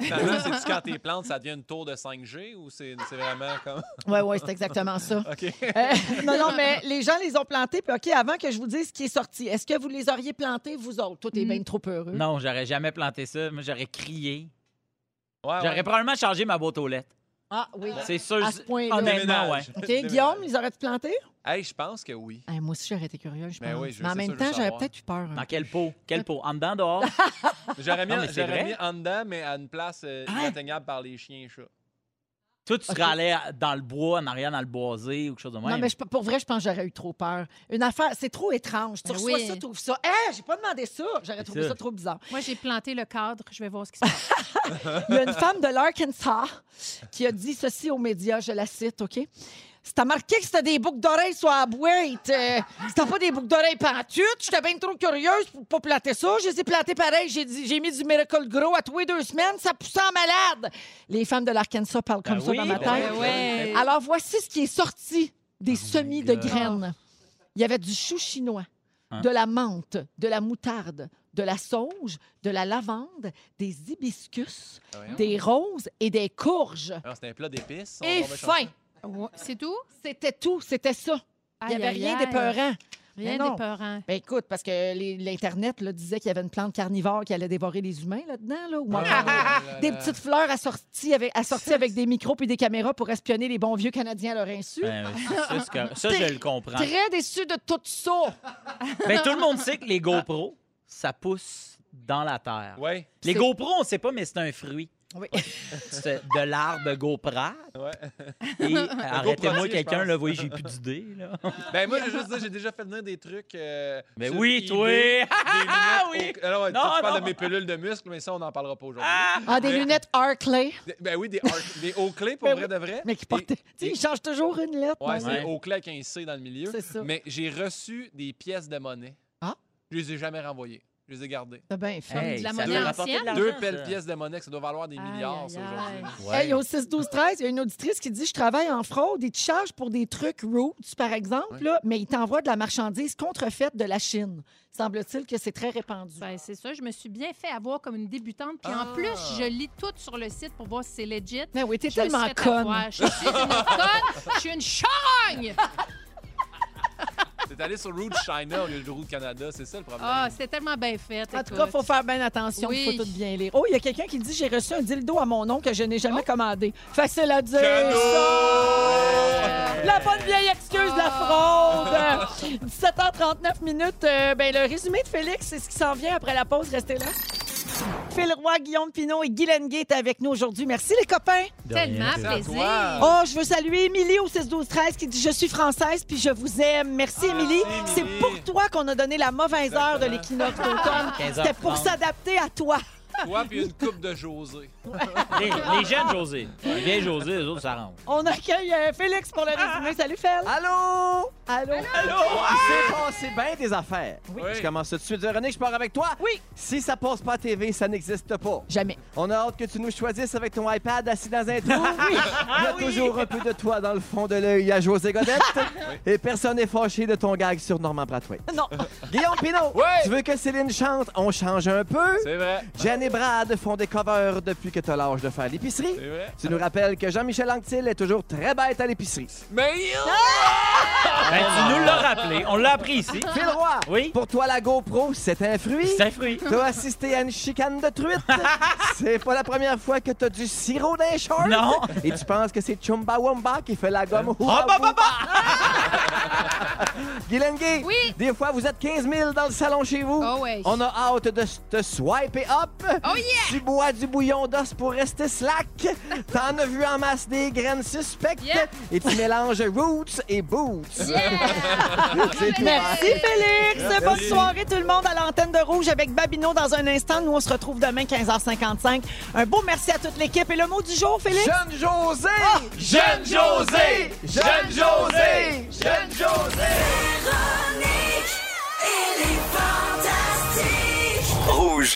Finalement, (laughs) c'est-tu quand tes plantes, ça devient une tour de 5G ou c'est c'est vraiment comme. (laughs) Oui, oui, c'est exactement ça. (laughs) OK. Euh, non, non, mais les gens les ont plantés. Puis, OK, avant que je vous dise ce qui est sorti, est-ce que vous les auriez plantés, vous autres? Toi, t'es Mm. bien trop heureux. non, j'aurais jamais planté ça. Moi, j'aurais crié. Ouais, J'aurais ouais. probablement changé ma boîte aux lettres. Ah, oui. C'est sûr. À ce point-là. Honnêtement, ouais. Déménage. (laughs) OK, Déménage. Guillaume, les aurais-tu plantés? Hey, je pense que oui. Hey, moi aussi, j'aurais été curieuse, je Ben pense. oui, je- Mais en c'est même ça, je temps, veux j'aurais savoir. peut-être eu peur. hein. Dans quel pot? Quel pot? En dedans, dehors? (laughs) J'aurais mis, Non, mais c'est j'aurais vrai. mis en dedans, mais à une place euh, Hein? inatteignable par les chiens et chats. Toi, tu serais allé dans le bois, en arrière, dans le boisé ou quelque chose de même? Non, mais je- pour vrai, je pense que j'aurais eu trop peur. Une affaire, c'est trop étrange. Tu Ben reçois oui. ça, tu trouves ça. Hé, j'ai pas demandé ça. J'aurais trouvé ça. ça trop bizarre. Moi, j'ai planté le cadre. Je vais voir ce qui se passe. (laughs) Il y a une femme de l'Arkansas qui a dit ceci aux médias, je la cite, OK? Si t'as marqué que c'était des boucles d'oreilles sur la boîte, euh, t'as pas des boucles d'oreilles pantoute, j'étais bien trop curieuse pour pas planter ça. Je les ai plantés pareil. J'ai dit- j'ai mis du Miracle Grow à tous les deux semaines. Ça poussait en malade. Les femmes de l'Arkansas parlent comme Ben ça oui, dans ma ben tête. ouais. Alors, voici ce qui est sorti des semis de graines. Il y avait du chou chinois, Hein? de la menthe, de la moutarde, de la sauge, de la lavande, des hibiscus, Ah, des roses et des courges. Alors, C'était un plat d'épices. Et fin. Ouais, C'est tout? C'était tout, c'était ça. Il n'y Aïe, avait aïe, rien aïe. d'épeurant. Rien Mais non. d'épeurant. Ben écoute, parce que les- l'Internet là, disait qu'il y avait une plante carnivore qui allait dévorer les humains là-dedans. Là, ou encore, Ah, euh, là, des là. petites fleurs assorties avec, assorties avec des micros et des caméras pour espionner les bons vieux Canadiens à leur insu. Ben, ça, c'est correct. Ça, je le comprends. Très déçu de tout ça. Ben, tout le monde sait que les GoPros, ça pousse dans la terre. Ouais, Les C'est- GoPros, on ne sait pas, mais c'est un fruit. Oui. (laughs) C'est de l'arbre GoPro. ouais. Et (laughs) arrêtez-moi quelqu'un, là, pense. voyez, j'ai plus d'idées. Là. (laughs) Ben moi, je juste dire, j'ai déjà fait venir des trucs. euh, Ben sur oui, eBay, toi! Des Ah, lunettes. oui! au- Alors, ouais, Non, toi, tu parles non. de mes pilules de muscles, mais ça, on n'en parlera pas aujourd'hui. Ah! Ah, des Mais- lunettes Arclay, Ben oui, des, arc- des clés pour Ben vrai oui. de vrai. mais qui portaient. Tu sais, ils changent toujours une lettre. Ouais, c'est Ouais. clé avec un C dans le milieu. C'est ça. Mais j'ai reçu des pièces de monnaie. Ah. Je les ai jamais renvoyées. Je les ai gardées. C'est bien fait. Hey, de la monnaie ancienne? Deux ça. belles pièces de monnaie, que ça doit valoir des Aïe, milliards, aïe, ça, aujourd'hui. Ouais. Hey, au 6 12 13 il y a une auditrice qui dit je travaille en fraude et tu charges pour des trucs Roots par exemple Ouais. là, mais ils t'envoient de la marchandise contrefaite de la Chine. Semble-t-il que c'est très répandu. Ben, c'est ça. Je me suis bien fait avoir comme une débutante. Puis Ah. en plus, je lis tout sur le site pour voir si c'est legit. Mais oui, t'es tellement conne. Je suis une conne. Je suis une charogne. (laughs) T'es allé sur Route China au lieu de Route Canada, c'est ça le problème. Ah, c'était tellement bien fait. En tout cas, il faut faire bien attention, il Oui. faut tout bien lire. Oh, il y a quelqu'un qui dit J'ai reçu un dildo à mon nom que je n'ai jamais commandé. Facile à dire. Ça! La bonne vieille excuse de la fraude. (laughs) 17h39 minutes. euh, ben, le résumé de Félix, c'est ce qui s'en vient après la pause. Restez là. Phil Roy, Guillaume Pinot et Guy Lenguet étaient avec nous aujourd'hui. Merci les copains. Tellement plaisir. Oh, je veux saluer Émilie au 6 12 13 qui dit je suis française puis je vous aime. Merci Émilie. C'est pour toi qu'on a donné la mauvaise heure de l'équinoxe d'automne. 15h30. (laughs) C'était pour s'adapter à toi. Toi, puis une coupe de José. Les, les jeunes José. Les vieilles José, les autres, ça rentre. On accueille euh, Félix pour le résumé. Salut Fel. Allô? Allô? Il s'est passé bien tes affaires. Oui. Je commence tout de suite. René, je pars avec toi. Oui. Si ça passe pas à TV, ça n'existe pas. Jamais. On a hâte que tu nous choisisses avec ton iPad assis dans un trou. Il y a toujours un peu de toi dans le fond de l'œil à José Godette. (laughs) Et personne n'est fâché de ton gag sur Normand Bratois. Non. Guillaume Pinot, Oui. tu veux que Céline chante? On change un peu. C'est vrai. Brad font des covers depuis que t'as l'âge de faire l'épicerie. C'est vrai. Tu nous rappelles que Jean-Michel Anctil est toujours très bête à l'épicerie. Mais Ben, tu nous l'as rappelé. On l'a appris ici. (laughs) Phil Roy, Oui. pour toi, la GoPro, c'est un fruit. C'est un fruit. T'as assisté à une chicane de truite. (laughs) c'est pas la première fois que t'as du sirop dans les shorts. Non. Et tu penses que c'est Chumbawamba qui fait la gomme. Oh, bah, bah, bah. (laughs) Guylaine Oui. des fois, vous êtes 15 000 dans le salon chez vous. Oh ouais. On a hâte de te swiper up. (laughs) Oh yeah! Tu bois du bouillon d'os pour rester slack. T'en as vu en masse des graines suspectes. Yeah. Et tu mélanges roots et boots. Yeah! (laughs) Merci Félix. Merci. Bonne soirée tout le monde à l'antenne de Rouge avec Babino dans un instant. Nous, on se retrouve demain 15h55. Un beau merci à toute l'équipe. Et le mot du jour, Félix? Jeune José! Jeune José! Jeune José! Jeune José! Rouge.